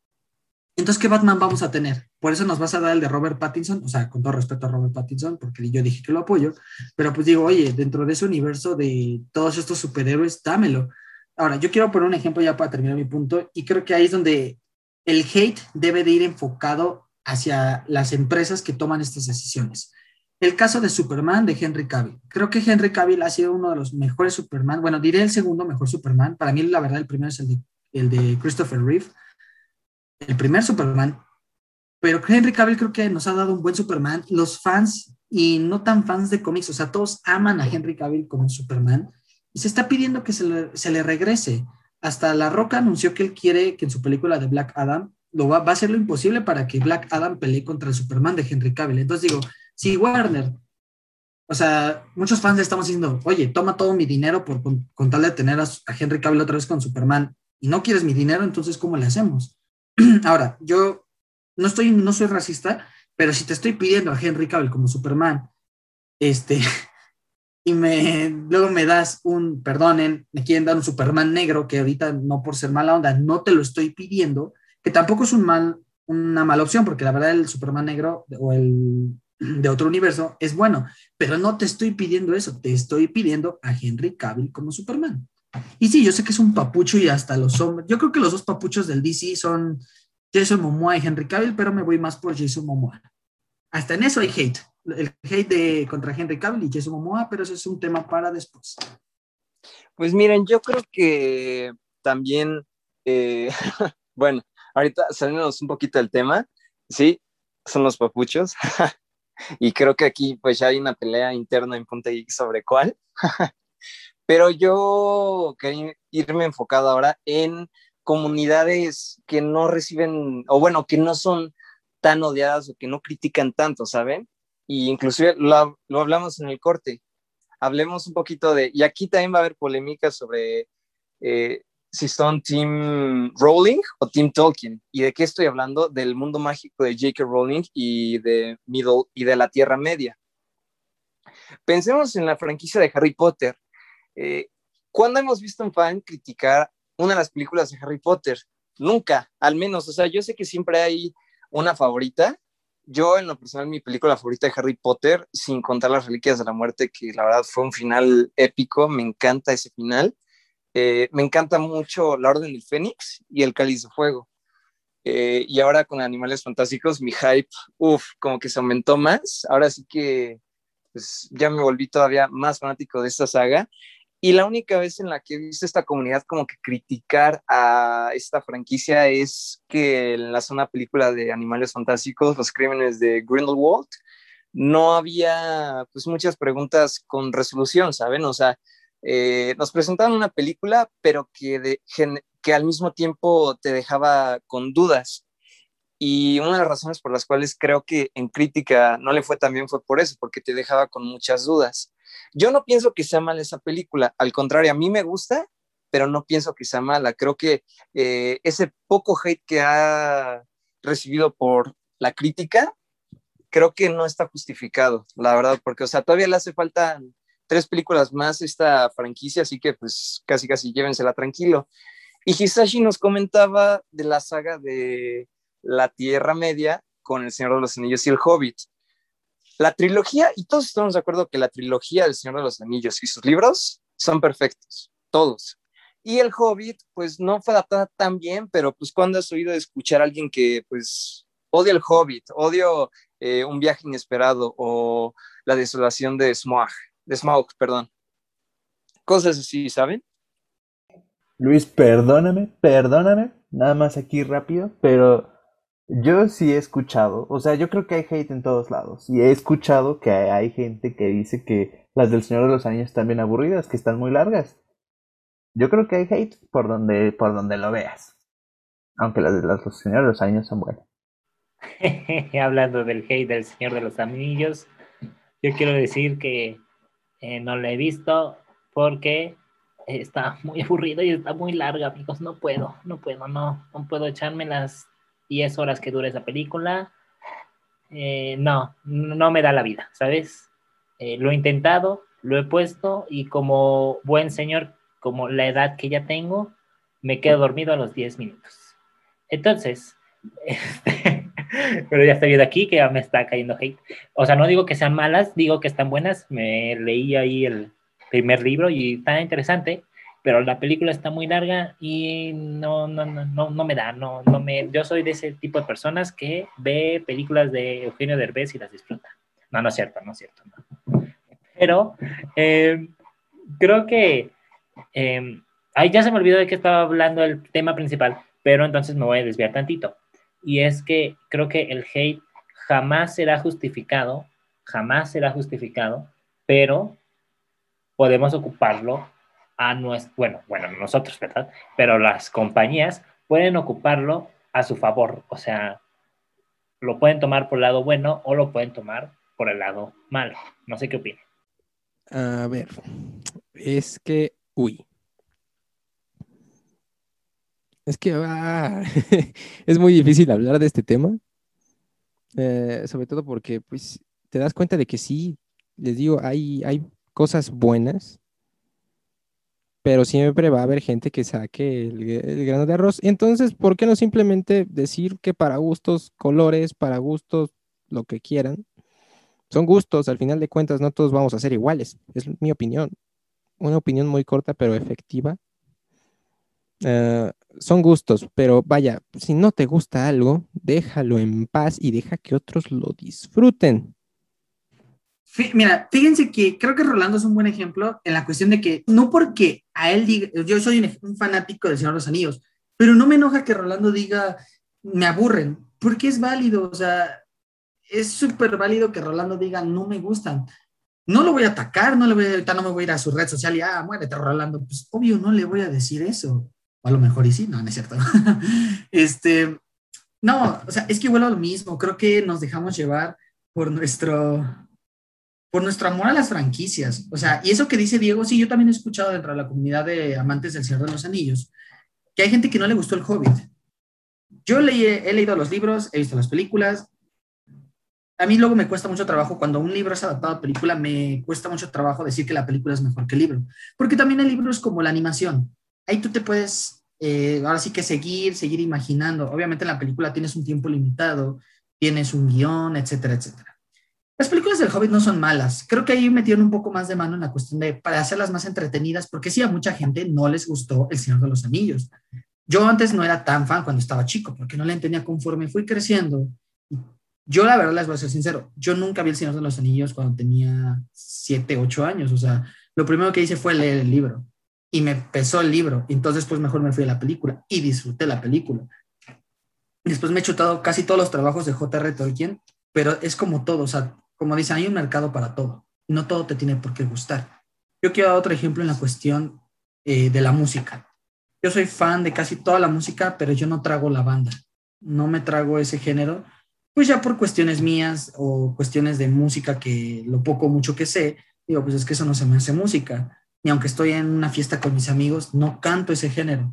entonces, ¿qué Batman vamos a tener? Por eso nos vas a dar el de Robert Pattinson, o sea, con todo respeto a Robert Pattinson, porque yo dije que lo apoyo, pero pues digo, oye, dentro de ese universo de todos estos superhéroes, dámelo. Ahora, yo quiero poner un ejemplo ya para terminar mi punto, y creo que ahí es donde el hate debe de ir enfocado hacia las empresas que toman estas decisiones. El caso de Superman de Henry Cavill. Creo que Henry Cavill ha sido uno de los mejores Superman. Bueno, diré el segundo mejor Superman. Para mí, la verdad, el primero es el de, el de Christopher Reeve. El primer Superman. Pero Henry Cavill creo que nos ha dado un buen Superman. Los fans y no tan fans de cómics, o sea, todos aman a Henry Cavill como Superman. Y se está pidiendo que se le, se le regrese. Hasta La Roca anunció que él quiere que en su película de Black Adam lo va, va a hacer lo imposible para que Black Adam pelee contra el Superman de Henry Cavill. Entonces digo, si Warner, o sea, muchos fans le estamos diciendo, oye, toma todo mi dinero por con, tal de tener a, Henry Cavill otra vez con Superman y no quieres mi dinero, entonces ¿cómo le hacemos? Ahora, yo no estoy, no soy racista, pero si te estoy pidiendo a Henry Cavill como Superman, este, y me, luego me das un, perdonen, me quieren dar un Superman negro, que ahorita no por ser mala onda, no te lo estoy pidiendo, que tampoco es un mal, una mala opción, porque la verdad el Superman negro o el de otro universo es bueno, pero no te estoy pidiendo eso, te estoy pidiendo a Henry Cavill como Superman. Y sí, yo sé que es un papucho y hasta los hombres, yo creo que los dos papuchos del DC son Jason Momoa y Henry Cavill, pero me voy más por Jason Momoa. Hasta en eso hay hate, el hate contra Henry Cavill y Jason Momoa, pero eso es un tema para después. Pues miren, yo creo que también, eh, bueno, ahorita salimos un poquito del tema, ¿sí? Son los papuchos. y creo que aquí pues ya hay una pelea interna en Punta Geek sobre cuál. Pero yo quería irme enfocado ahora en comunidades que no reciben, o bueno, que no son tan odiadas o que no critican tanto, ¿saben? Y inclusive lo, lo hablamos en el corte. Hablemos un poquito de, y aquí también va a haber polémica sobre eh, si son Team Rowling o Team Tolkien. ¿Y de qué estoy hablando? Del mundo mágico de J.K. Rowling y de Middle y de la Tierra Media. Pensemos en la franquicia de Harry Potter. Eh, ¿Cuándo hemos visto un fan criticar una de las películas de Harry Potter? Nunca, al menos. O sea, yo sé que siempre hay una favorita. Yo, en lo personal, mi película favorita de Harry Potter, sin contar las Reliquias de la Muerte, que la verdad fue un final épico, me encanta ese final eh, me encanta mucho La Orden del Fénix y El Cáliz de Fuego. Eh, y ahora con Animales Fantásticos, mi hype, uff, como que se aumentó más. Ahora sí que pues, ya me volví todavía más fanático de esta saga. Y la única vez en la que he visto esta comunidad como que criticar a esta franquicia es que en la zona película de Animales Fantásticos, Los Crímenes de Grindelwald, no había pues muchas preguntas con resolución, ¿saben? O sea, eh, nos presentaron una película, pero que, que al mismo tiempo te dejaba con dudas. Y una de las razones por las cuales creo que en crítica no le fue tan bien fue por eso, porque te dejaba con muchas dudas. Yo no pienso que sea mala esa película, al contrario, a mí me gusta, pero no pienso que sea mala. Creo que eh, ese poco hate que ha recibido por la crítica, creo que no está justificado, la verdad, porque, o sea, todavía le hace falta tres películas más esta franquicia, así que pues casi casi llévensela tranquilo. Y Hisashi nos comentaba de la saga de la Tierra Media con El Señor de los Anillos y El Hobbit. La trilogía, y todos estamos de acuerdo que la trilogía del Señor de los Anillos y sus libros son perfectos, todos. Y el Hobbit, pues no fue adaptada tan bien, pero pues cuando has oído escuchar a alguien que pues odia el Hobbit, odio eh, un viaje inesperado o la desolación de Smaug, de Smaug, perdón. Cosas así, ¿saben? Luis, perdóname, perdóname, nada más aquí rápido, pero yo sí he escuchado, o sea, yo creo que hay hate en todos lados, y he escuchado que hay gente que dice que las del Señor de los Anillos están bien aburridas, que están muy largas. Yo creo que hay hate por donde, por donde lo veas, aunque las de los Señor de los Anillos son buenas. Hablando del hate del Señor de los Anillos, yo quiero decir que eh, no lo he visto porque está muy aburrido y está muy larga, amigos. No puedo, no puedo, no, no puedo echarme las 10 horas que dura esa película. Eh, no, no me da la vida, ¿sabes? Eh, lo he intentado, lo he puesto y como buen señor, como la edad que ya tengo, me quedo dormido a los 10 minutos. Entonces, este, pero ya estoy viendo aquí que ya me está cayendo hate. O sea, no digo que sean malas, digo que están buenas. Me leí ahí el primer libro y está interesante, pero la película está muy larga y no, no, no, no, me da, no, no me, yo soy de ese tipo de personas que ve películas de Eugenio Derbez y las disfruta. No, no es cierto, no es cierto. Pero eh, creo que eh, ahí ya se me olvidó de que estaba hablando el tema principal, pero entonces me voy a desviar tantito. Y es que creo que el hate jamás será justificado, jamás será justificado, pero podemos ocuparlo a nuestro, bueno, bueno, nosotros, ¿verdad? Pero las compañías pueden ocuparlo a su favor, o sea, lo pueden tomar por el lado bueno o lo pueden tomar por el lado malo. No sé qué opina. A ver, es que, uy. Es que ah, es muy difícil hablar de este tema, eh, sobre todo porque, pues, te das cuenta de que sí, les digo, hay, hay cosas buenas, pero siempre va a haber gente que saque el, grano de arroz. Entonces, ¿por qué no simplemente decir que para gustos, colores, para gustos, lo que quieran? Son gustos, al final de cuentas no todos vamos a ser iguales, es mi opinión. Una opinión muy corta pero efectiva. Eh, son gustos, pero vaya, si no te gusta algo, déjalo en paz y deja que otros lo disfruten. Mira, fíjense que creo que Rolando es un buen ejemplo en la cuestión de que no porque a él diga, yo soy un, fanático del Señor de los Anillos, pero no me enoja que Rolando diga, me aburren, porque es válido, o sea, es súper válido que Rolando diga, no me gustan. No lo voy a atacar, no le voy a, no me voy a ir a su red social y, ah, muérete, Rolando. Pues obvio, no le voy a decir eso. A lo mejor y sí, no, no es cierto. este, no, o sea, es que igual a lo mismo. Creo que nos dejamos llevar por nuestro, por nuestro amor a las franquicias. O sea, y eso que dice Diego, sí, yo también he escuchado dentro de la comunidad de amantes del Señor de los Anillos, que hay gente que no le gustó el Hobbit. Yo leí, he leído los libros, he visto las películas. A mí luego me cuesta mucho trabajo, cuando un libro es adaptado a película, me cuesta mucho trabajo decir que la película es mejor que el libro. Porque también el libro es como la animación. Ahí tú te puedes, eh, ahora sí que seguir, seguir imaginando. Obviamente en la película tienes un tiempo limitado, tienes un guion, etcétera, etcétera. Las películas del Hobbit no son malas. Creo que ahí metieron un poco más de mano en la cuestión de para hacerlas más entretenidas, porque sí, a mucha gente no les gustó El Señor de los Anillos. Yo antes no era tan fan cuando estaba chico, porque no le entendía conforme fui creciendo. Yo, la verdad, les voy a ser sincero, yo nunca vi El Señor de los Anillos cuando tenía 7, 8 años. O sea, lo primero que hice fue leer el libro y me pesó el libro. Entonces, pues mejor me fui a la película y disfruté la película. Después me he chutado casi todos los trabajos de J.R. Tolkien, pero es como todo, o sea, como dicen, hay un mercado para todo. No todo te tiene por qué gustar. Yo quiero dar otro ejemplo en la cuestión eh, de la música. Yo soy fan de casi toda la música, pero yo no trago la banda. No me trago ese género, pues ya por cuestiones mías o cuestiones de música que lo poco mucho que sé, digo, pues es que eso no se me hace música. Ni aunque estoy en una fiesta con mis amigos, no canto ese género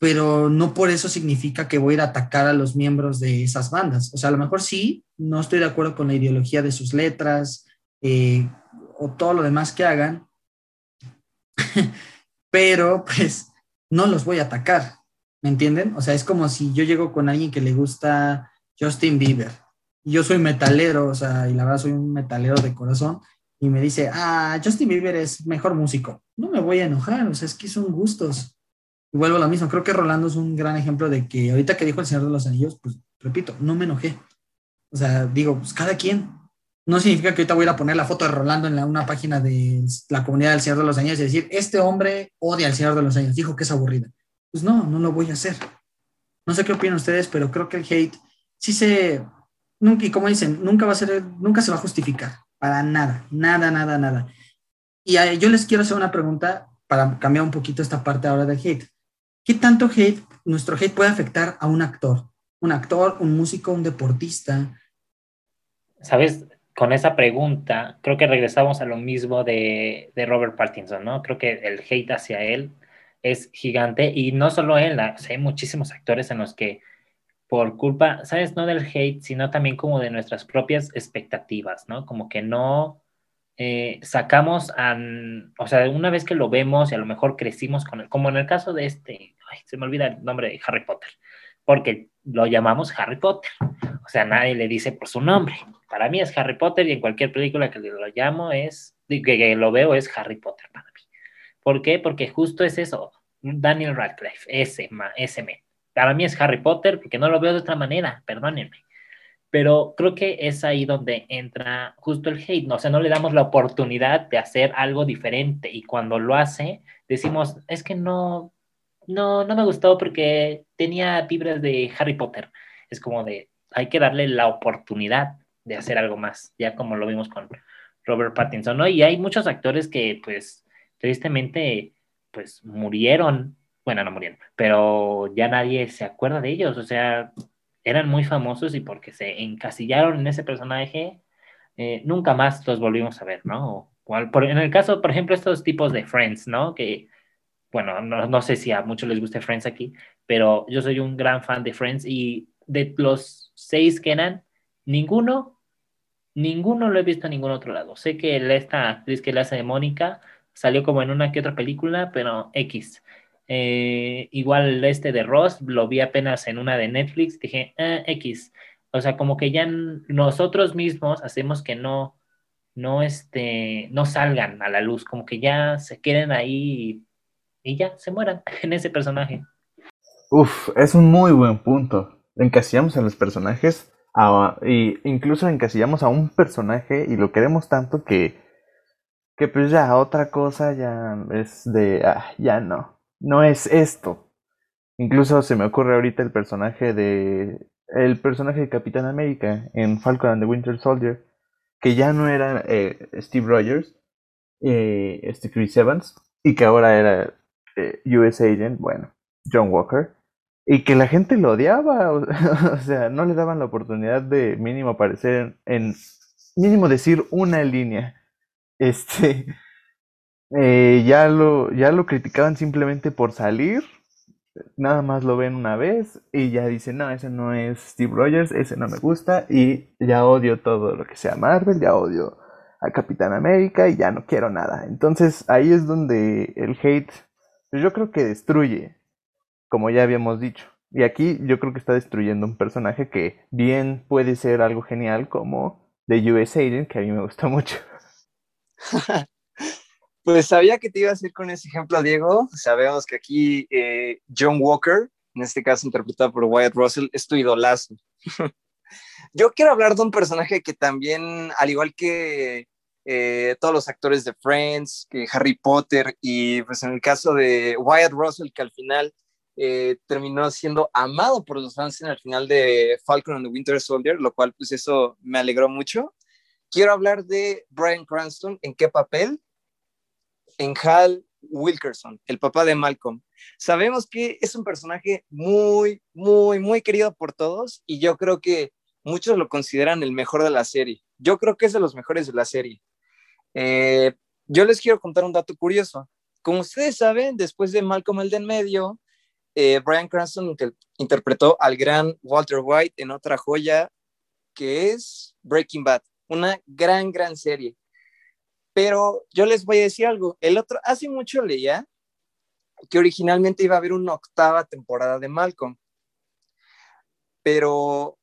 pero no por eso significa que voy a ir a atacar a los miembros de esas bandas. O sea, a lo mejor sí, no estoy de acuerdo con la ideología de sus letras eh, o todo lo demás que hagan, pero pues no los voy a atacar, ¿me entienden? O sea, es como si yo llego con alguien que le gusta Justin Bieber yo soy metalero, o sea, y la verdad soy un metalero de corazón y me dice, ah, Justin Bieber es mejor músico. No me voy a enojar, o sea, es que son gustos Y vuelvo a lo mismo, creo que Rolando es un gran ejemplo de que ahorita que dijo el Señor de los Anillos, pues repito, no me enojé. O sea, digo, pues cada quien. No significa que ahorita voy a poner la foto de Rolando en una página de la comunidad del Señor de los Anillos y decir, este hombre odia al Señor de los Anillos, dijo que es aburrida. Pues no, no lo voy a hacer. No sé qué opinan ustedes, pero creo que el hate sí se, nunca, y como dicen, nunca va a ser, nunca se va a justificar, para nada, nada, nada, nada. Y yo les quiero hacer una pregunta para cambiar un poquito esta parte ahora del hate. ¿Qué tanto hate, nuestro hate puede afectar a un actor? Un actor, un músico, un deportista. Sabes, con esa pregunta, creo que regresamos a lo mismo de, de Robert Pattinson, ¿no? Creo que el hate hacia él es gigante y no solo él, hay muchísimos actores en los que por culpa, ¿sabes? No del hate, sino también como de nuestras propias expectativas, ¿no? Como que no eh, sacamos, a, o sea, una vez que lo vemos y a lo mejor crecimos con él, como en el caso de este, ay, se me olvida el nombre de Harry Potter, porque lo llamamos Harry Potter, o sea, nadie le dice por su nombre. Para mí es Harry Potter y en cualquier película que lo llamo es, que, lo veo es Harry Potter para mí. ¿Por qué? Porque justo es eso, Daniel Radcliffe, ese, men para mí es Harry Potter porque no lo veo de otra manera, perdónenme. Pero creo que es ahí donde entra justo el hate, ¿no? o sea, no le damos la oportunidad de hacer algo diferente y cuando lo hace decimos, es que no, no, no me gustó porque tenía vibras de Harry Potter. Es como de, hay que darle la oportunidad de hacer algo más, ya como lo vimos con Robert Pattinson, ¿no? Y hay muchos actores que, pues, tristemente, pues, murieron bueno, no murieron, pero ya nadie se acuerda de ellos, o sea, eran muy famosos y porque se encasillaron en ese personaje, eh, nunca más los volvimos a ver, ¿no? por, en el caso, por ejemplo, estos tipos de Friends, ¿no? Que, bueno, no, no, sé si a muchos les guste Friends aquí, pero yo soy un gran fan de Friends y de los seis que eran, ninguno, ninguno lo he visto en ningún otro lado. Sé que esta actriz que le hace de Mónica salió como en una que otra película, pero X. Eh, igual este de Ross, lo vi apenas en una de Netflix, dije, ah, X. O sea, como que ya nosotros mismos hacemos que no, no, este, no salgan a la luz, como que ya se queden ahí y, ya se mueran en ese personaje. Uf, es un muy buen punto. Encasillamos a los personajes, a, y incluso encasillamos a un personaje y lo queremos tanto que, que pues ya otra cosa ya es de, ah, ya no no es esto. Incluso se me ocurre ahorita el personaje de. El personaje de Capitán América en Falcon and the Winter Soldier, que ya no era eh, Steve Rogers, eh, este Chris Evans, y que ahora era eh, US Agent, bueno, John Walker, y que la gente lo odiaba, o, sea, no le daban la oportunidad de mínimo aparecer en, mínimo decir una línea. Este, eh, ya, lo, ya lo criticaban simplemente por salir. Nada más lo ven una vez y ya dicen, no, ese no es Steve Rogers, ese no me gusta y ya odio todo lo que sea Marvel, ya odio a Capitán América y ya no quiero nada. Entonces ahí es donde el hate, pues yo creo que destruye, como ya habíamos dicho. Y aquí yo creo que está destruyendo un personaje que bien puede ser algo genial como The US Agent, que a mí me gusta mucho. Pues sabía que te iba a decir con ese ejemplo, Diego. Sabemos que aquí eh, John Walker, en este caso interpretado por Wyatt Russell, es tu idolazo. Yo quiero hablar de un personaje que también, al igual que eh, todos los actores de Friends, que Harry Potter, y pues en el caso de Wyatt Russell, que al final eh, terminó siendo amado por los fans en el final de Falcon and the Winter Soldier, lo cual pues eso me alegró mucho. Quiero hablar de Brian Cranston, ¿en qué papel? En Hal Wilkerson, el papá de Malcolm. Sabemos que es un personaje muy, muy, muy querido por todos y yo creo que muchos lo consideran el mejor de la serie. Yo creo que es de los mejores de la serie. Eh, yo les quiero contar un dato curioso. Como ustedes saben, después de Malcolm el de en medio, eh, Brian Cranston interpretó al gran Walter White en otra joya que es Breaking Bad, una gran, gran serie. Pero yo les voy a decir algo. El otro, hace mucho leía que originalmente iba a haber una octava temporada de Malcolm. Pero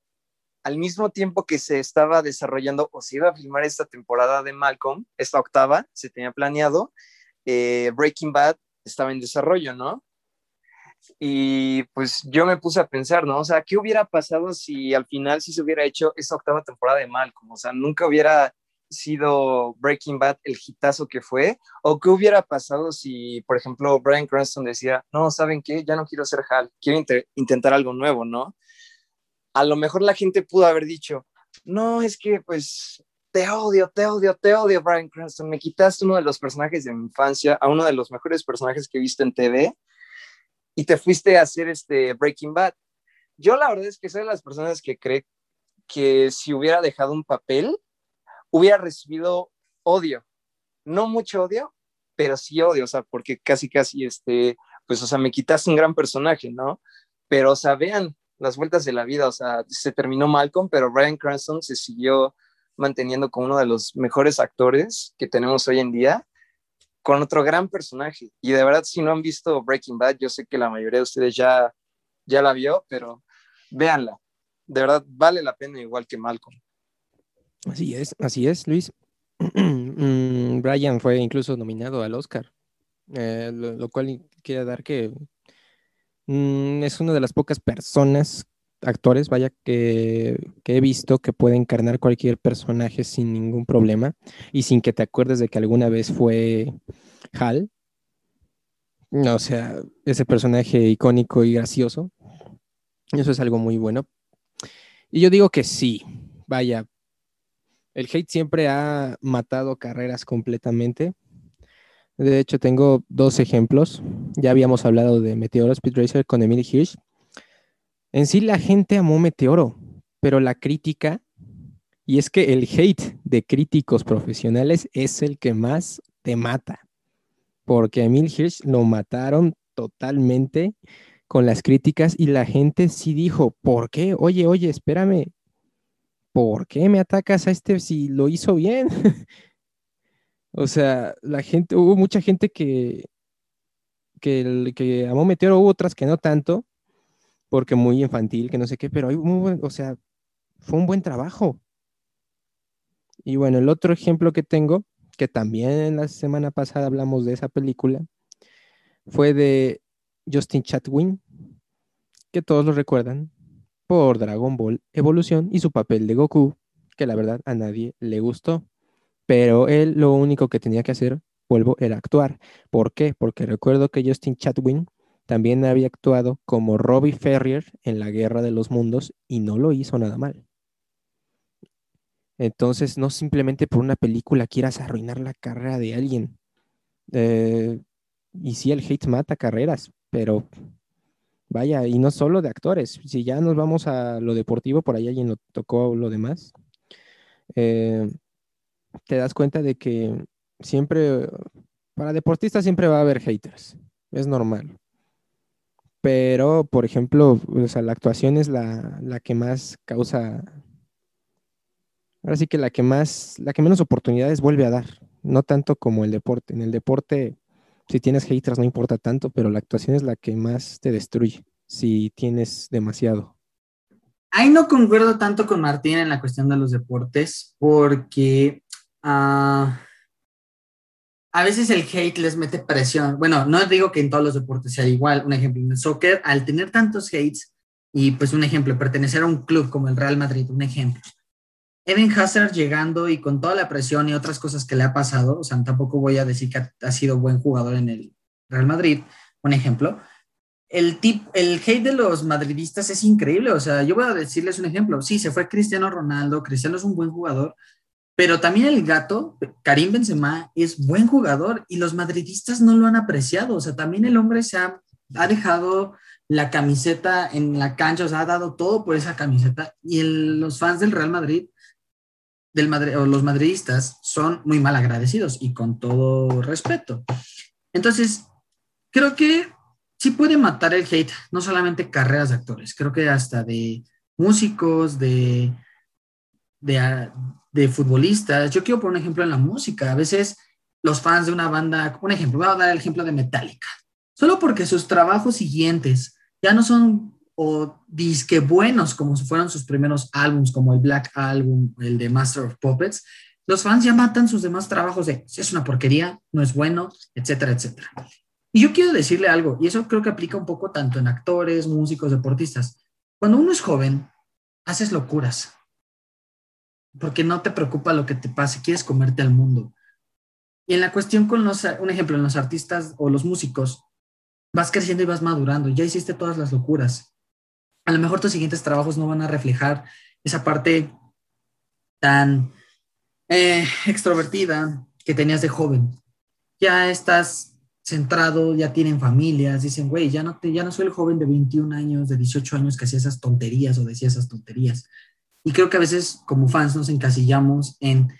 al mismo tiempo que se estaba desarrollando o se iba a filmar esta temporada de Malcolm, esta octava, se tenía planeado, eh, Breaking Bad estaba en desarrollo, ¿no? Y pues yo me puse a pensar, ¿no? O sea, ¿qué hubiera pasado si al final sí se hubiera hecho esa octava temporada de Malcolm? O sea, nunca hubiera sido Breaking Bad el hitazo que fue? ¿O qué hubiera pasado si, por ejemplo, Brian Cranston decía, no, ¿saben qué? Ya no quiero ser Hal, quiero intentar algo nuevo, ¿no? A lo mejor la gente pudo haber dicho, no, es que pues te odio, te odio, te odio, Brian Cranston, me quitaste uno de los personajes de mi infancia, a uno de los mejores personajes que he visto en TV y te fuiste a hacer este Breaking Bad. Yo la verdad es que soy de las personas que cree que si hubiera dejado un papel, hubiera recibido odio. No mucho odio, pero sí odio, o sea, porque casi, casi, este, pues, o sea, me quitaste un gran personaje, ¿no? Pero, o sea, vean las vueltas de la vida, o sea, se terminó Malcolm, pero Brian Cranston se siguió manteniendo como uno de los mejores actores que tenemos hoy en día, con otro gran personaje. Y de verdad, si no han visto Breaking Bad, yo sé que la mayoría de ustedes ya, ya la vio, pero véanla. De verdad, vale la pena igual que Malcolm. Así es, así es, Luis. Mm, Brian fue incluso nominado al Oscar, eh, lo, cual quiere dar que mm, es una de las pocas personas, actores, vaya, que, he visto que puede encarnar cualquier personaje sin ningún problema y sin que te acuerdes de que alguna vez fue Hal. O sea, ese personaje icónico y gracioso. Eso es algo muy bueno. Y yo digo que sí, vaya, el hate siempre ha matado carreras completamente. De hecho, tengo dos ejemplos. Ya habíamos hablado de Meteoro Speed Racer con Emily Hirsch. En sí, la gente amó Meteoro, pero la crítica, y es que el hate de críticos profesionales es el que más te mata, porque a Emily Hirsch lo mataron totalmente con las críticas y la gente sí dijo, ¿por qué? Oye, oye, espérame, ¿por qué me atacas a este si lo hizo bien? o sea, la gente, hubo mucha gente que, que, que amó Meteoro, hubo otras que no tanto, porque muy infantil, que no sé qué, pero hay muy o sea, fue un buen trabajo. Y bueno, el otro ejemplo que tengo, que también la semana pasada hablamos de esa película, fue de Justin Chatwin, que todos lo recuerdan, por Dragon Ball Evolución y su papel de Goku, que la verdad a nadie le gustó. Pero él lo único que tenía que hacer, vuelvo, era actuar. ¿Por qué? Porque recuerdo que Justin Chatwin también había actuado como Robbie Ferrier en la Guerra de los Mundos y no lo hizo nada mal. Entonces, no simplemente por una película quieras arruinar la carrera de alguien. Eh, y sí, el hate mata carreras, pero Vaya, y no solo de actores, si ya nos vamos a lo deportivo, por ahí alguien lo tocó lo demás, eh, te das cuenta de que siempre, para deportistas siempre va a haber haters, es normal. Pero, por ejemplo, o sea, la actuación es la, la que más causa, ahora sí que la que más, la que menos oportunidades vuelve a dar, no tanto como el deporte. En el deporte si tienes haters no importa tanto, pero la actuación es la que más te destruye si tienes demasiado. Ahí no concuerdo tanto con Martín en la cuestión de los deportes, porque ah, a veces el hate les mete presión. Bueno, no digo que en todos los deportes sea igual. Un ejemplo, en el soccer, al tener tantos hates, y pues un ejemplo, pertenecer a un club como el Real Madrid, un ejemplo, Eden Hazard llegando y con toda la presión y otras cosas que le ha pasado, o sea, tampoco voy a decir que ha, sido buen jugador en el Real Madrid, un ejemplo. El, tip, el hate de los madridistas es increíble, o sea, yo voy a decirles un ejemplo. Sí, se fue Cristiano Ronaldo, Cristiano es un buen jugador, pero también el gato, Karim Benzema, es buen jugador y los madridistas no lo han apreciado, o sea, también el hombre se ha, ha dejado la camiseta en la cancha, o sea, ha dado todo por esa camiseta y los fans del Real Madrid del Madrid, o los madridistas son muy mal agradecidos y con todo respeto. Entonces, creo que sí puede matar el hate, no solamente carreras de actores, creo que hasta de músicos, de, de, de futbolistas. Yo quiero poner un ejemplo en la música. A veces los fans de una banda, un ejemplo, voy a dar el ejemplo de Metallica, solo porque sus trabajos siguientes ya no son o disque buenos como si fueran sus primeros álbums, como el Black Album, el de Master of Puppets, los fans ya matan sus demás trabajos de es una porquería, no es bueno, etcétera, etcétera. Y yo quiero decirle algo, y eso creo que aplica un poco tanto en actores, músicos, deportistas. Cuando uno es joven, haces locuras, porque no te preocupa lo que te pase, quieres comerte al mundo. Y en la cuestión con los, un ejemplo, en los artistas o los músicos, vas creciendo y vas madurando, ya hiciste todas las locuras. A lo mejor tus siguientes trabajos no van a reflejar esa parte tan eh, extrovertida que tenías de joven. Ya estás centrado, ya tienen familias, dicen, güey, ya no, ya no soy el joven de 21 años, de 18 años que hacía esas tonterías o decía esas tonterías. Y creo que a veces como fans nos encasillamos en,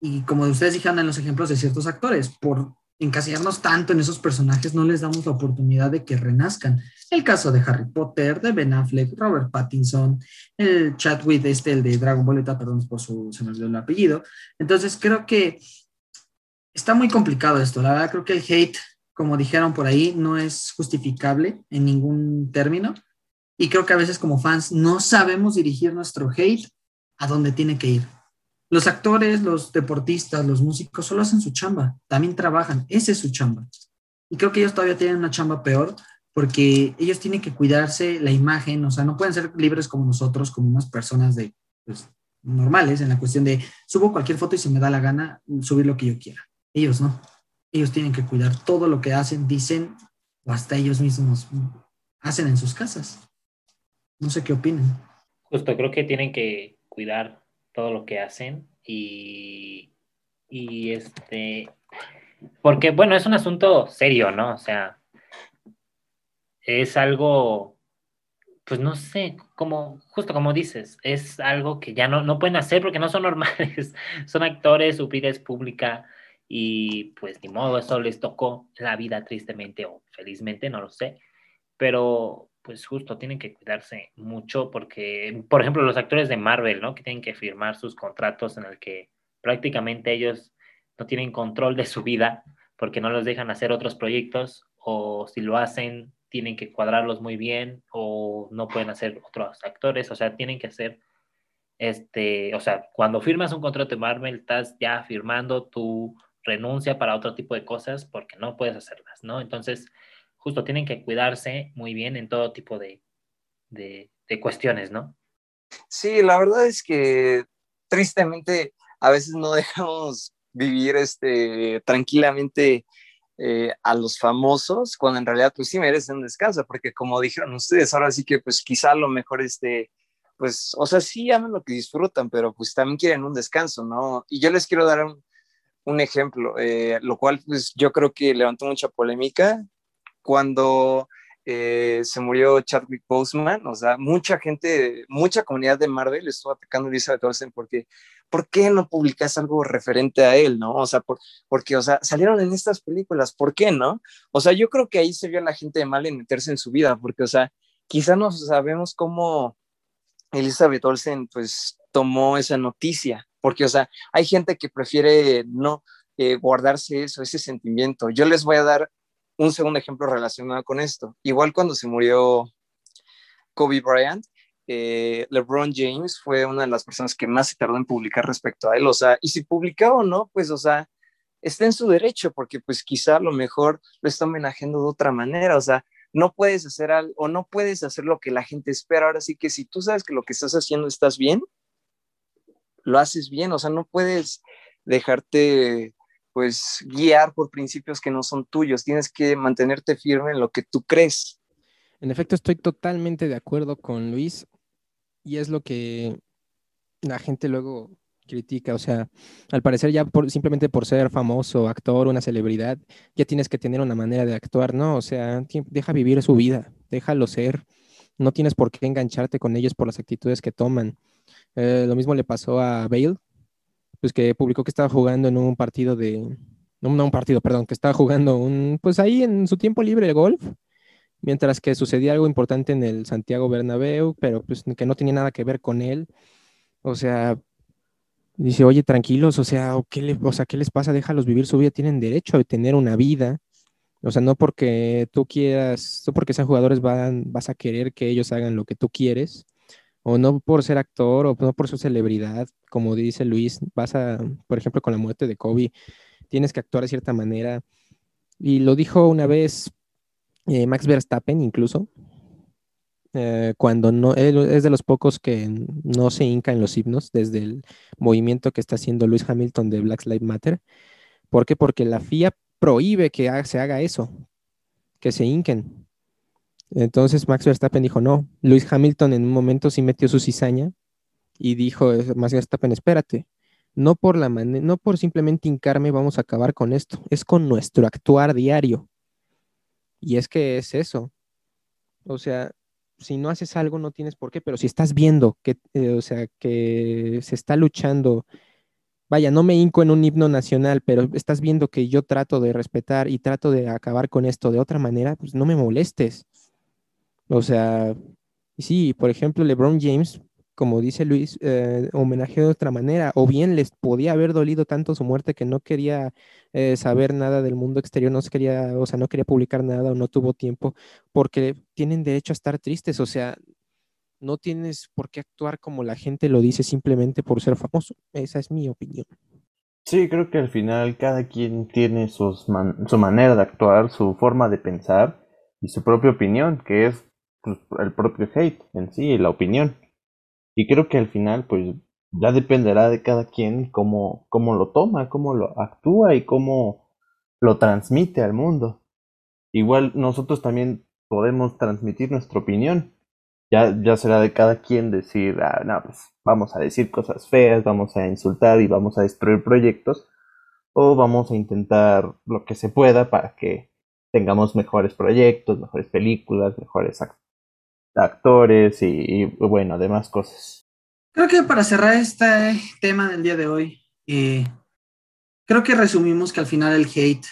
y como ustedes dijeron en los ejemplos de ciertos actores, por encasillarnos tanto en esos personajes, no les damos la oportunidad de que renazcan. El caso de Harry Potter, de Ben Affleck, Robert Pattinson, el Chadwick, este, el de Dragon Ball, perdón por su, se me olvidó el apellido. Entonces creo que está muy complicado esto. La verdad creo que el hate, como dijeron por ahí, no es justificable en ningún término. Y creo que a veces como fans no sabemos dirigir nuestro hate a donde tiene que ir. Los actores, los deportistas, los músicos solo hacen su chamba, también trabajan, ese es su chamba. Y creo que ellos todavía tienen una chamba peor porque ellos tienen que cuidarse la imagen, o sea, no pueden ser libres como nosotros, como unas personas de, pues, normales en la cuestión de subo cualquier foto y si me da la gana subir lo que yo quiera. Ellos no. Ellos tienen que cuidar todo lo que hacen, dicen o hasta ellos mismos hacen en sus casas. No sé qué opinan. Justo, creo que tienen que cuidar todo lo que hacen y, y este, porque bueno, es un asunto serio, ¿no? O sea, es algo, pues no sé, como, justo como dices, es algo que ya no, no pueden hacer porque no son normales, son actores, su vida es pública y pues ni modo, eso les tocó la vida tristemente o felizmente, no lo sé, pero pues justo tienen que cuidarse mucho porque, por ejemplo, los actores de Marvel, ¿no? Que tienen que firmar sus contratos en el que prácticamente ellos no tienen control de su vida porque no los dejan hacer otros proyectos o si lo hacen tienen que cuadrarlos muy bien o no pueden hacer otros actores, o sea, tienen que hacer este, o sea, cuando firmas un contrato de Marvel estás ya firmando tu renuncia para otro tipo de cosas porque no puedes hacerlas, ¿no? Entonces, justo tienen que cuidarse muy bien en todo tipo de, de, cuestiones, ¿no? Sí, la verdad es que tristemente a veces no dejamos vivir este, tranquilamente eh, a los famosos, cuando en realidad pues sí merecen un descanso, porque como dijeron ustedes, ahora sí que pues quizá lo mejor este, pues, o sea, sí aman lo que disfrutan, pero pues también quieren un descanso, ¿no? Y yo les quiero dar un, un ejemplo, eh, lo cual pues yo creo que levantó mucha polémica, cuando eh, se murió Chadwick Boseman, o sea, mucha gente, mucha comunidad de Marvel estuvo atacando a Elizabeth Olsen porque, ¿por qué no publicas algo referente a él, no? O sea, por, porque, o sea, salieron en estas películas, ¿por qué no? O sea, yo creo que ahí se vio a la gente de mal en meterse en su vida, porque, o sea, quizá no sabemos cómo Elizabeth Olsen, pues, tomó esa noticia, porque, o sea, hay gente que prefiere no eh, guardarse eso, ese sentimiento. Yo les voy a dar un segundo ejemplo relacionado con esto. Igual cuando se murió Kobe Bryant, eh, LeBron James fue una de las personas que más se tardó en publicar respecto a él. O sea, y si publicaba o no, pues, o sea, está en su derecho, porque pues quizá a lo mejor lo está homenajeando de otra manera. O sea, no puedes hacer algo o no puedes hacer lo que la gente espera. Ahora sí que si tú sabes que lo que estás haciendo estás bien, lo haces bien. O sea, no puedes dejarte pues guiar por principios que no son tuyos, tienes que mantenerte firme en lo que tú crees. En efecto, estoy totalmente de acuerdo con Luis y es lo que la gente luego critica, o sea, al parecer ya por, simplemente por ser famoso, actor, una celebridad, ya tienes que tener una manera de actuar, ¿no? O sea, deja vivir su vida, déjalo ser, no tienes por qué engancharte con ellos por las actitudes que toman. Eh, lo mismo le pasó a Bale, pues que publicó que estaba jugando en un partido de, no, no un partido, perdón, que estaba jugando un, pues ahí en su tiempo libre de golf, mientras que sucedía algo importante en el Santiago Bernabéu, pero pues que no tenía nada que ver con él. O sea, dice, oye, tranquilos, o sea, ¿qué, le, o sea, ¿qué les pasa? Déjalos vivir su vida, tienen derecho a tener una vida. O sea, no porque tú quieras, no porque sean jugadores van, vas a querer que ellos hagan lo que tú quieres o no por ser actor o no por su celebridad, como dice Luis, vas a, por ejemplo, con la muerte de Kobe, tienes que actuar de cierta manera. Y lo dijo una vez eh, Max Verstappen incluso, eh, cuando no, él es de los pocos que no se hinca en los himnos desde el movimiento que está haciendo Luis Hamilton de Black Lives Matter. ¿Por qué? Porque la FIA prohíbe que se haga eso, que se hinquen. Entonces Max Verstappen dijo, no, Luis Hamilton en un momento sí metió su cizaña y dijo, Max Verstappen, espérate, no por, la no por simplemente hincarme vamos a acabar con esto, es con nuestro actuar diario. Y es que es eso. O sea, si no haces algo no tienes por qué, pero si estás viendo que, eh, o sea, que se está luchando, vaya, no me hinco en un himno nacional, pero estás viendo que yo trato de respetar y trato de acabar con esto de otra manera, pues no me molestes. O sea, sí, por ejemplo, LeBron James como dice Luis, eh, homenaje de otra manera, o bien les podía haber dolido tanto su muerte que no quería eh, saber nada del mundo exterior, no quería, o sea, no quería publicar nada o no tuvo tiempo, porque tienen derecho a estar tristes, o sea, no tienes por qué actuar como la gente lo dice simplemente por ser famoso. Esa es mi opinión. Sí, creo que al final cada quien tiene su manera de actuar, su forma de pensar y su propia opinión, que es pues, el propio hate en sí, la opinión. Y creo que al final, pues, ya dependerá de cada quien cómo, cómo lo toma, cómo lo actúa y cómo lo transmite al mundo. Igual nosotros también podemos transmitir nuestra opinión. Ya, ya será de cada quien decir, ah, no, pues vamos a decir cosas feas, vamos a insultar y vamos a destruir proyectos, o vamos a intentar lo que se pueda para que tengamos mejores proyectos, mejores películas, mejores actores y, bueno, demás cosas. Creo que para cerrar este tema del día de hoy, eh, creo que resumimos que al final el hate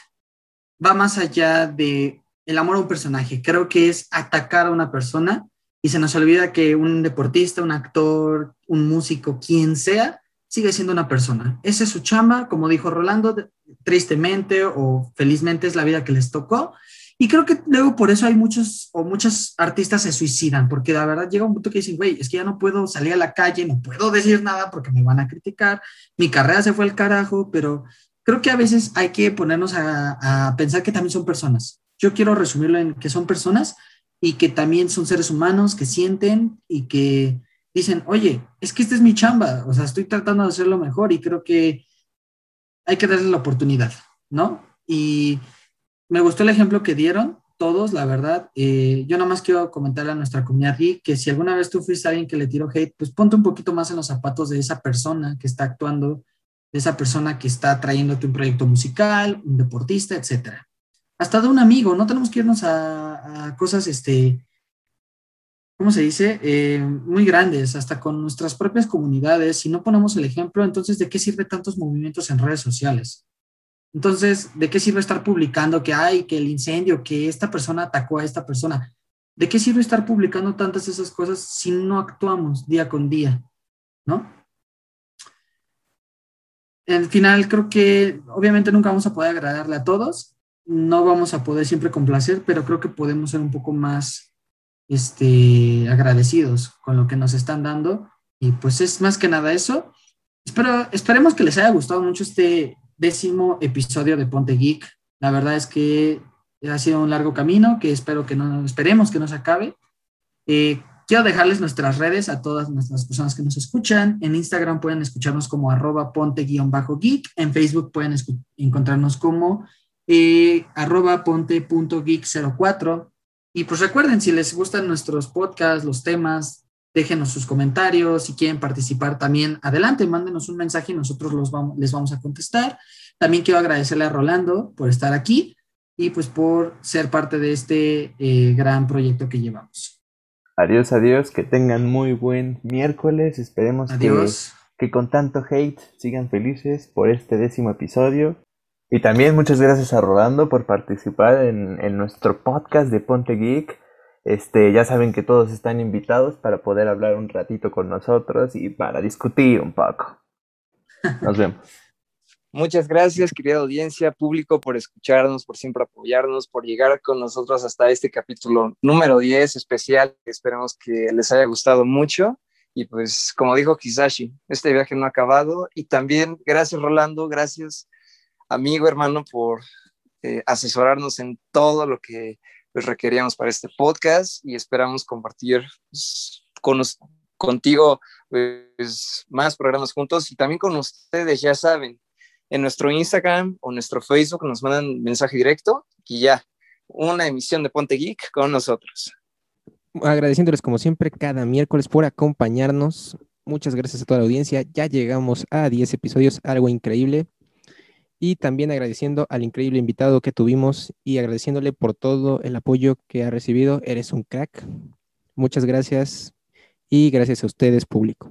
va más allá de el amor a un personaje. Creo que es atacar a una persona y se nos olvida que un deportista, un actor, un músico, quien sea, sigue siendo una persona. Esa es su chamba, como dijo Rolando, tristemente o felizmente es la vida que les tocó y creo que luego por eso hay muchos o muchos artistas se suicidan, porque la verdad llega un punto que dicen, güey, es que ya no puedo salir a la calle, no puedo decir nada porque me van a criticar, mi carrera se fue al carajo, pero creo que a veces hay que ponernos a, pensar que también son personas. Yo quiero resumirlo en que son personas y que también son seres humanos que sienten y que dicen, oye, es que esta es mi chamba, o sea, estoy tratando de hacerlo mejor y creo que hay que darle la oportunidad, ¿no? Y me gustó el ejemplo que dieron todos, la verdad. Eh, yo nada más quiero comentarle a nuestra comunidad que si alguna vez tú fuiste alguien que le tiró hate, pues ponte un poquito más en los zapatos de esa persona que está actuando, de esa persona que está trayéndote un proyecto musical, un deportista, etcétera. Hasta de un amigo, no tenemos que irnos a, cosas, este, ¿cómo se dice? Eh, muy grandes, hasta con nuestras propias comunidades. Si no ponemos el ejemplo, entonces, ¿de qué sirve tantos movimientos en redes sociales? Entonces, ¿de qué sirve estar publicando que hay, que el incendio, que esta persona atacó a esta persona? ¿De qué sirve estar publicando tantas esas cosas si no actuamos día con día? ¿No? Al final, creo que obviamente nunca vamos a poder agradarle a todos, no vamos a poder siempre complacer, pero creo que podemos ser un poco más este, agradecidos con lo que nos están dando. Y pues es más que nada eso. Espero, esperemos que les haya gustado mucho este, décimo episodio de Ponte Geek. La verdad es que ha sido un largo camino que espero que no, esperemos que no se acabe. Eh, quiero dejarles nuestras redes a todas nuestras personas que nos escuchan. En Instagram pueden escucharnos como arroba ponte-geek. En Facebook pueden encontrarnos como eh, arroba ponte.geek04. Y pues recuerden, si les gustan nuestros podcasts, los temas, déjenos sus comentarios, si quieren participar también, adelante, mándenos un mensaje y nosotros los vamos, les vamos a contestar. También quiero agradecerle a Rolando por estar aquí y pues por ser parte de este eh, gran proyecto que llevamos. Adiós, adiós, que tengan muy buen miércoles, esperemos Que, que con tanto hate sigan felices por este décimo episodio. Y también muchas gracias a Rolando por participar en, en nuestro podcast de Ponte Geek. Este, ya saben que todos están invitados para poder hablar un ratito con nosotros y para discutir un poco. Nos vemos. Muchas gracias, querida audiencia, público, por escucharnos, por siempre apoyarnos, por llegar con nosotros hasta este capítulo número 10 especial. Esperemos que les haya gustado mucho. Y pues, como dijo Kisashi, este viaje no ha acabado. Y también gracias, Rolando, gracias, amigo, hermano, por eh, asesorarnos en todo lo que pues, requeríamos para este podcast y esperamos compartir pues, con, contigo pues, más programas juntos y también con ustedes, ya saben, en nuestro Instagram o nuestro Facebook nos mandan mensaje directo y ya, una emisión de Ponte Geek con nosotros. Agradeciéndoles como siempre cada miércoles por acompañarnos. Muchas gracias a toda la audiencia. Ya llegamos a 10 episodios, algo increíble. Y también agradeciendo al increíble invitado que tuvimos y agradeciéndole por todo el apoyo que ha recibido. Eres un crack. Muchas gracias y gracias a ustedes, público.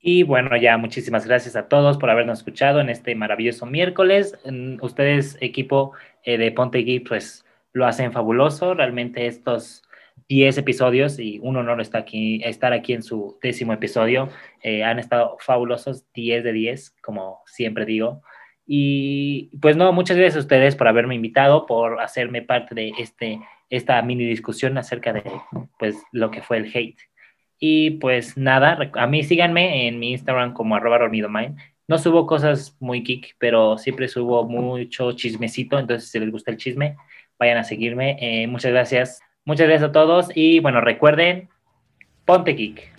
Y bueno, ya muchísimas gracias a todos por habernos escuchado en este maravilloso miércoles. Ustedes, equipo eh, de Ponte Geek, pues lo hacen fabuloso. Realmente estos 10 episodios, y un honor está aquí, estar aquí en su décimo episodio, eh, han estado fabulosos, 10 de 10, como siempre digo. Y pues no, muchas gracias a ustedes por haberme invitado, por hacerme parte de este, esta mini discusión acerca de pues lo que fue el hate. Y pues nada, a mí síganme en mi Instagram como arroba mind. No subo cosas muy geek, pero siempre subo mucho chismecito, entonces si les gusta el chisme, vayan a seguirme. Eh, muchas gracias. Muchas gracias a todos y bueno, recuerden, ponte geek.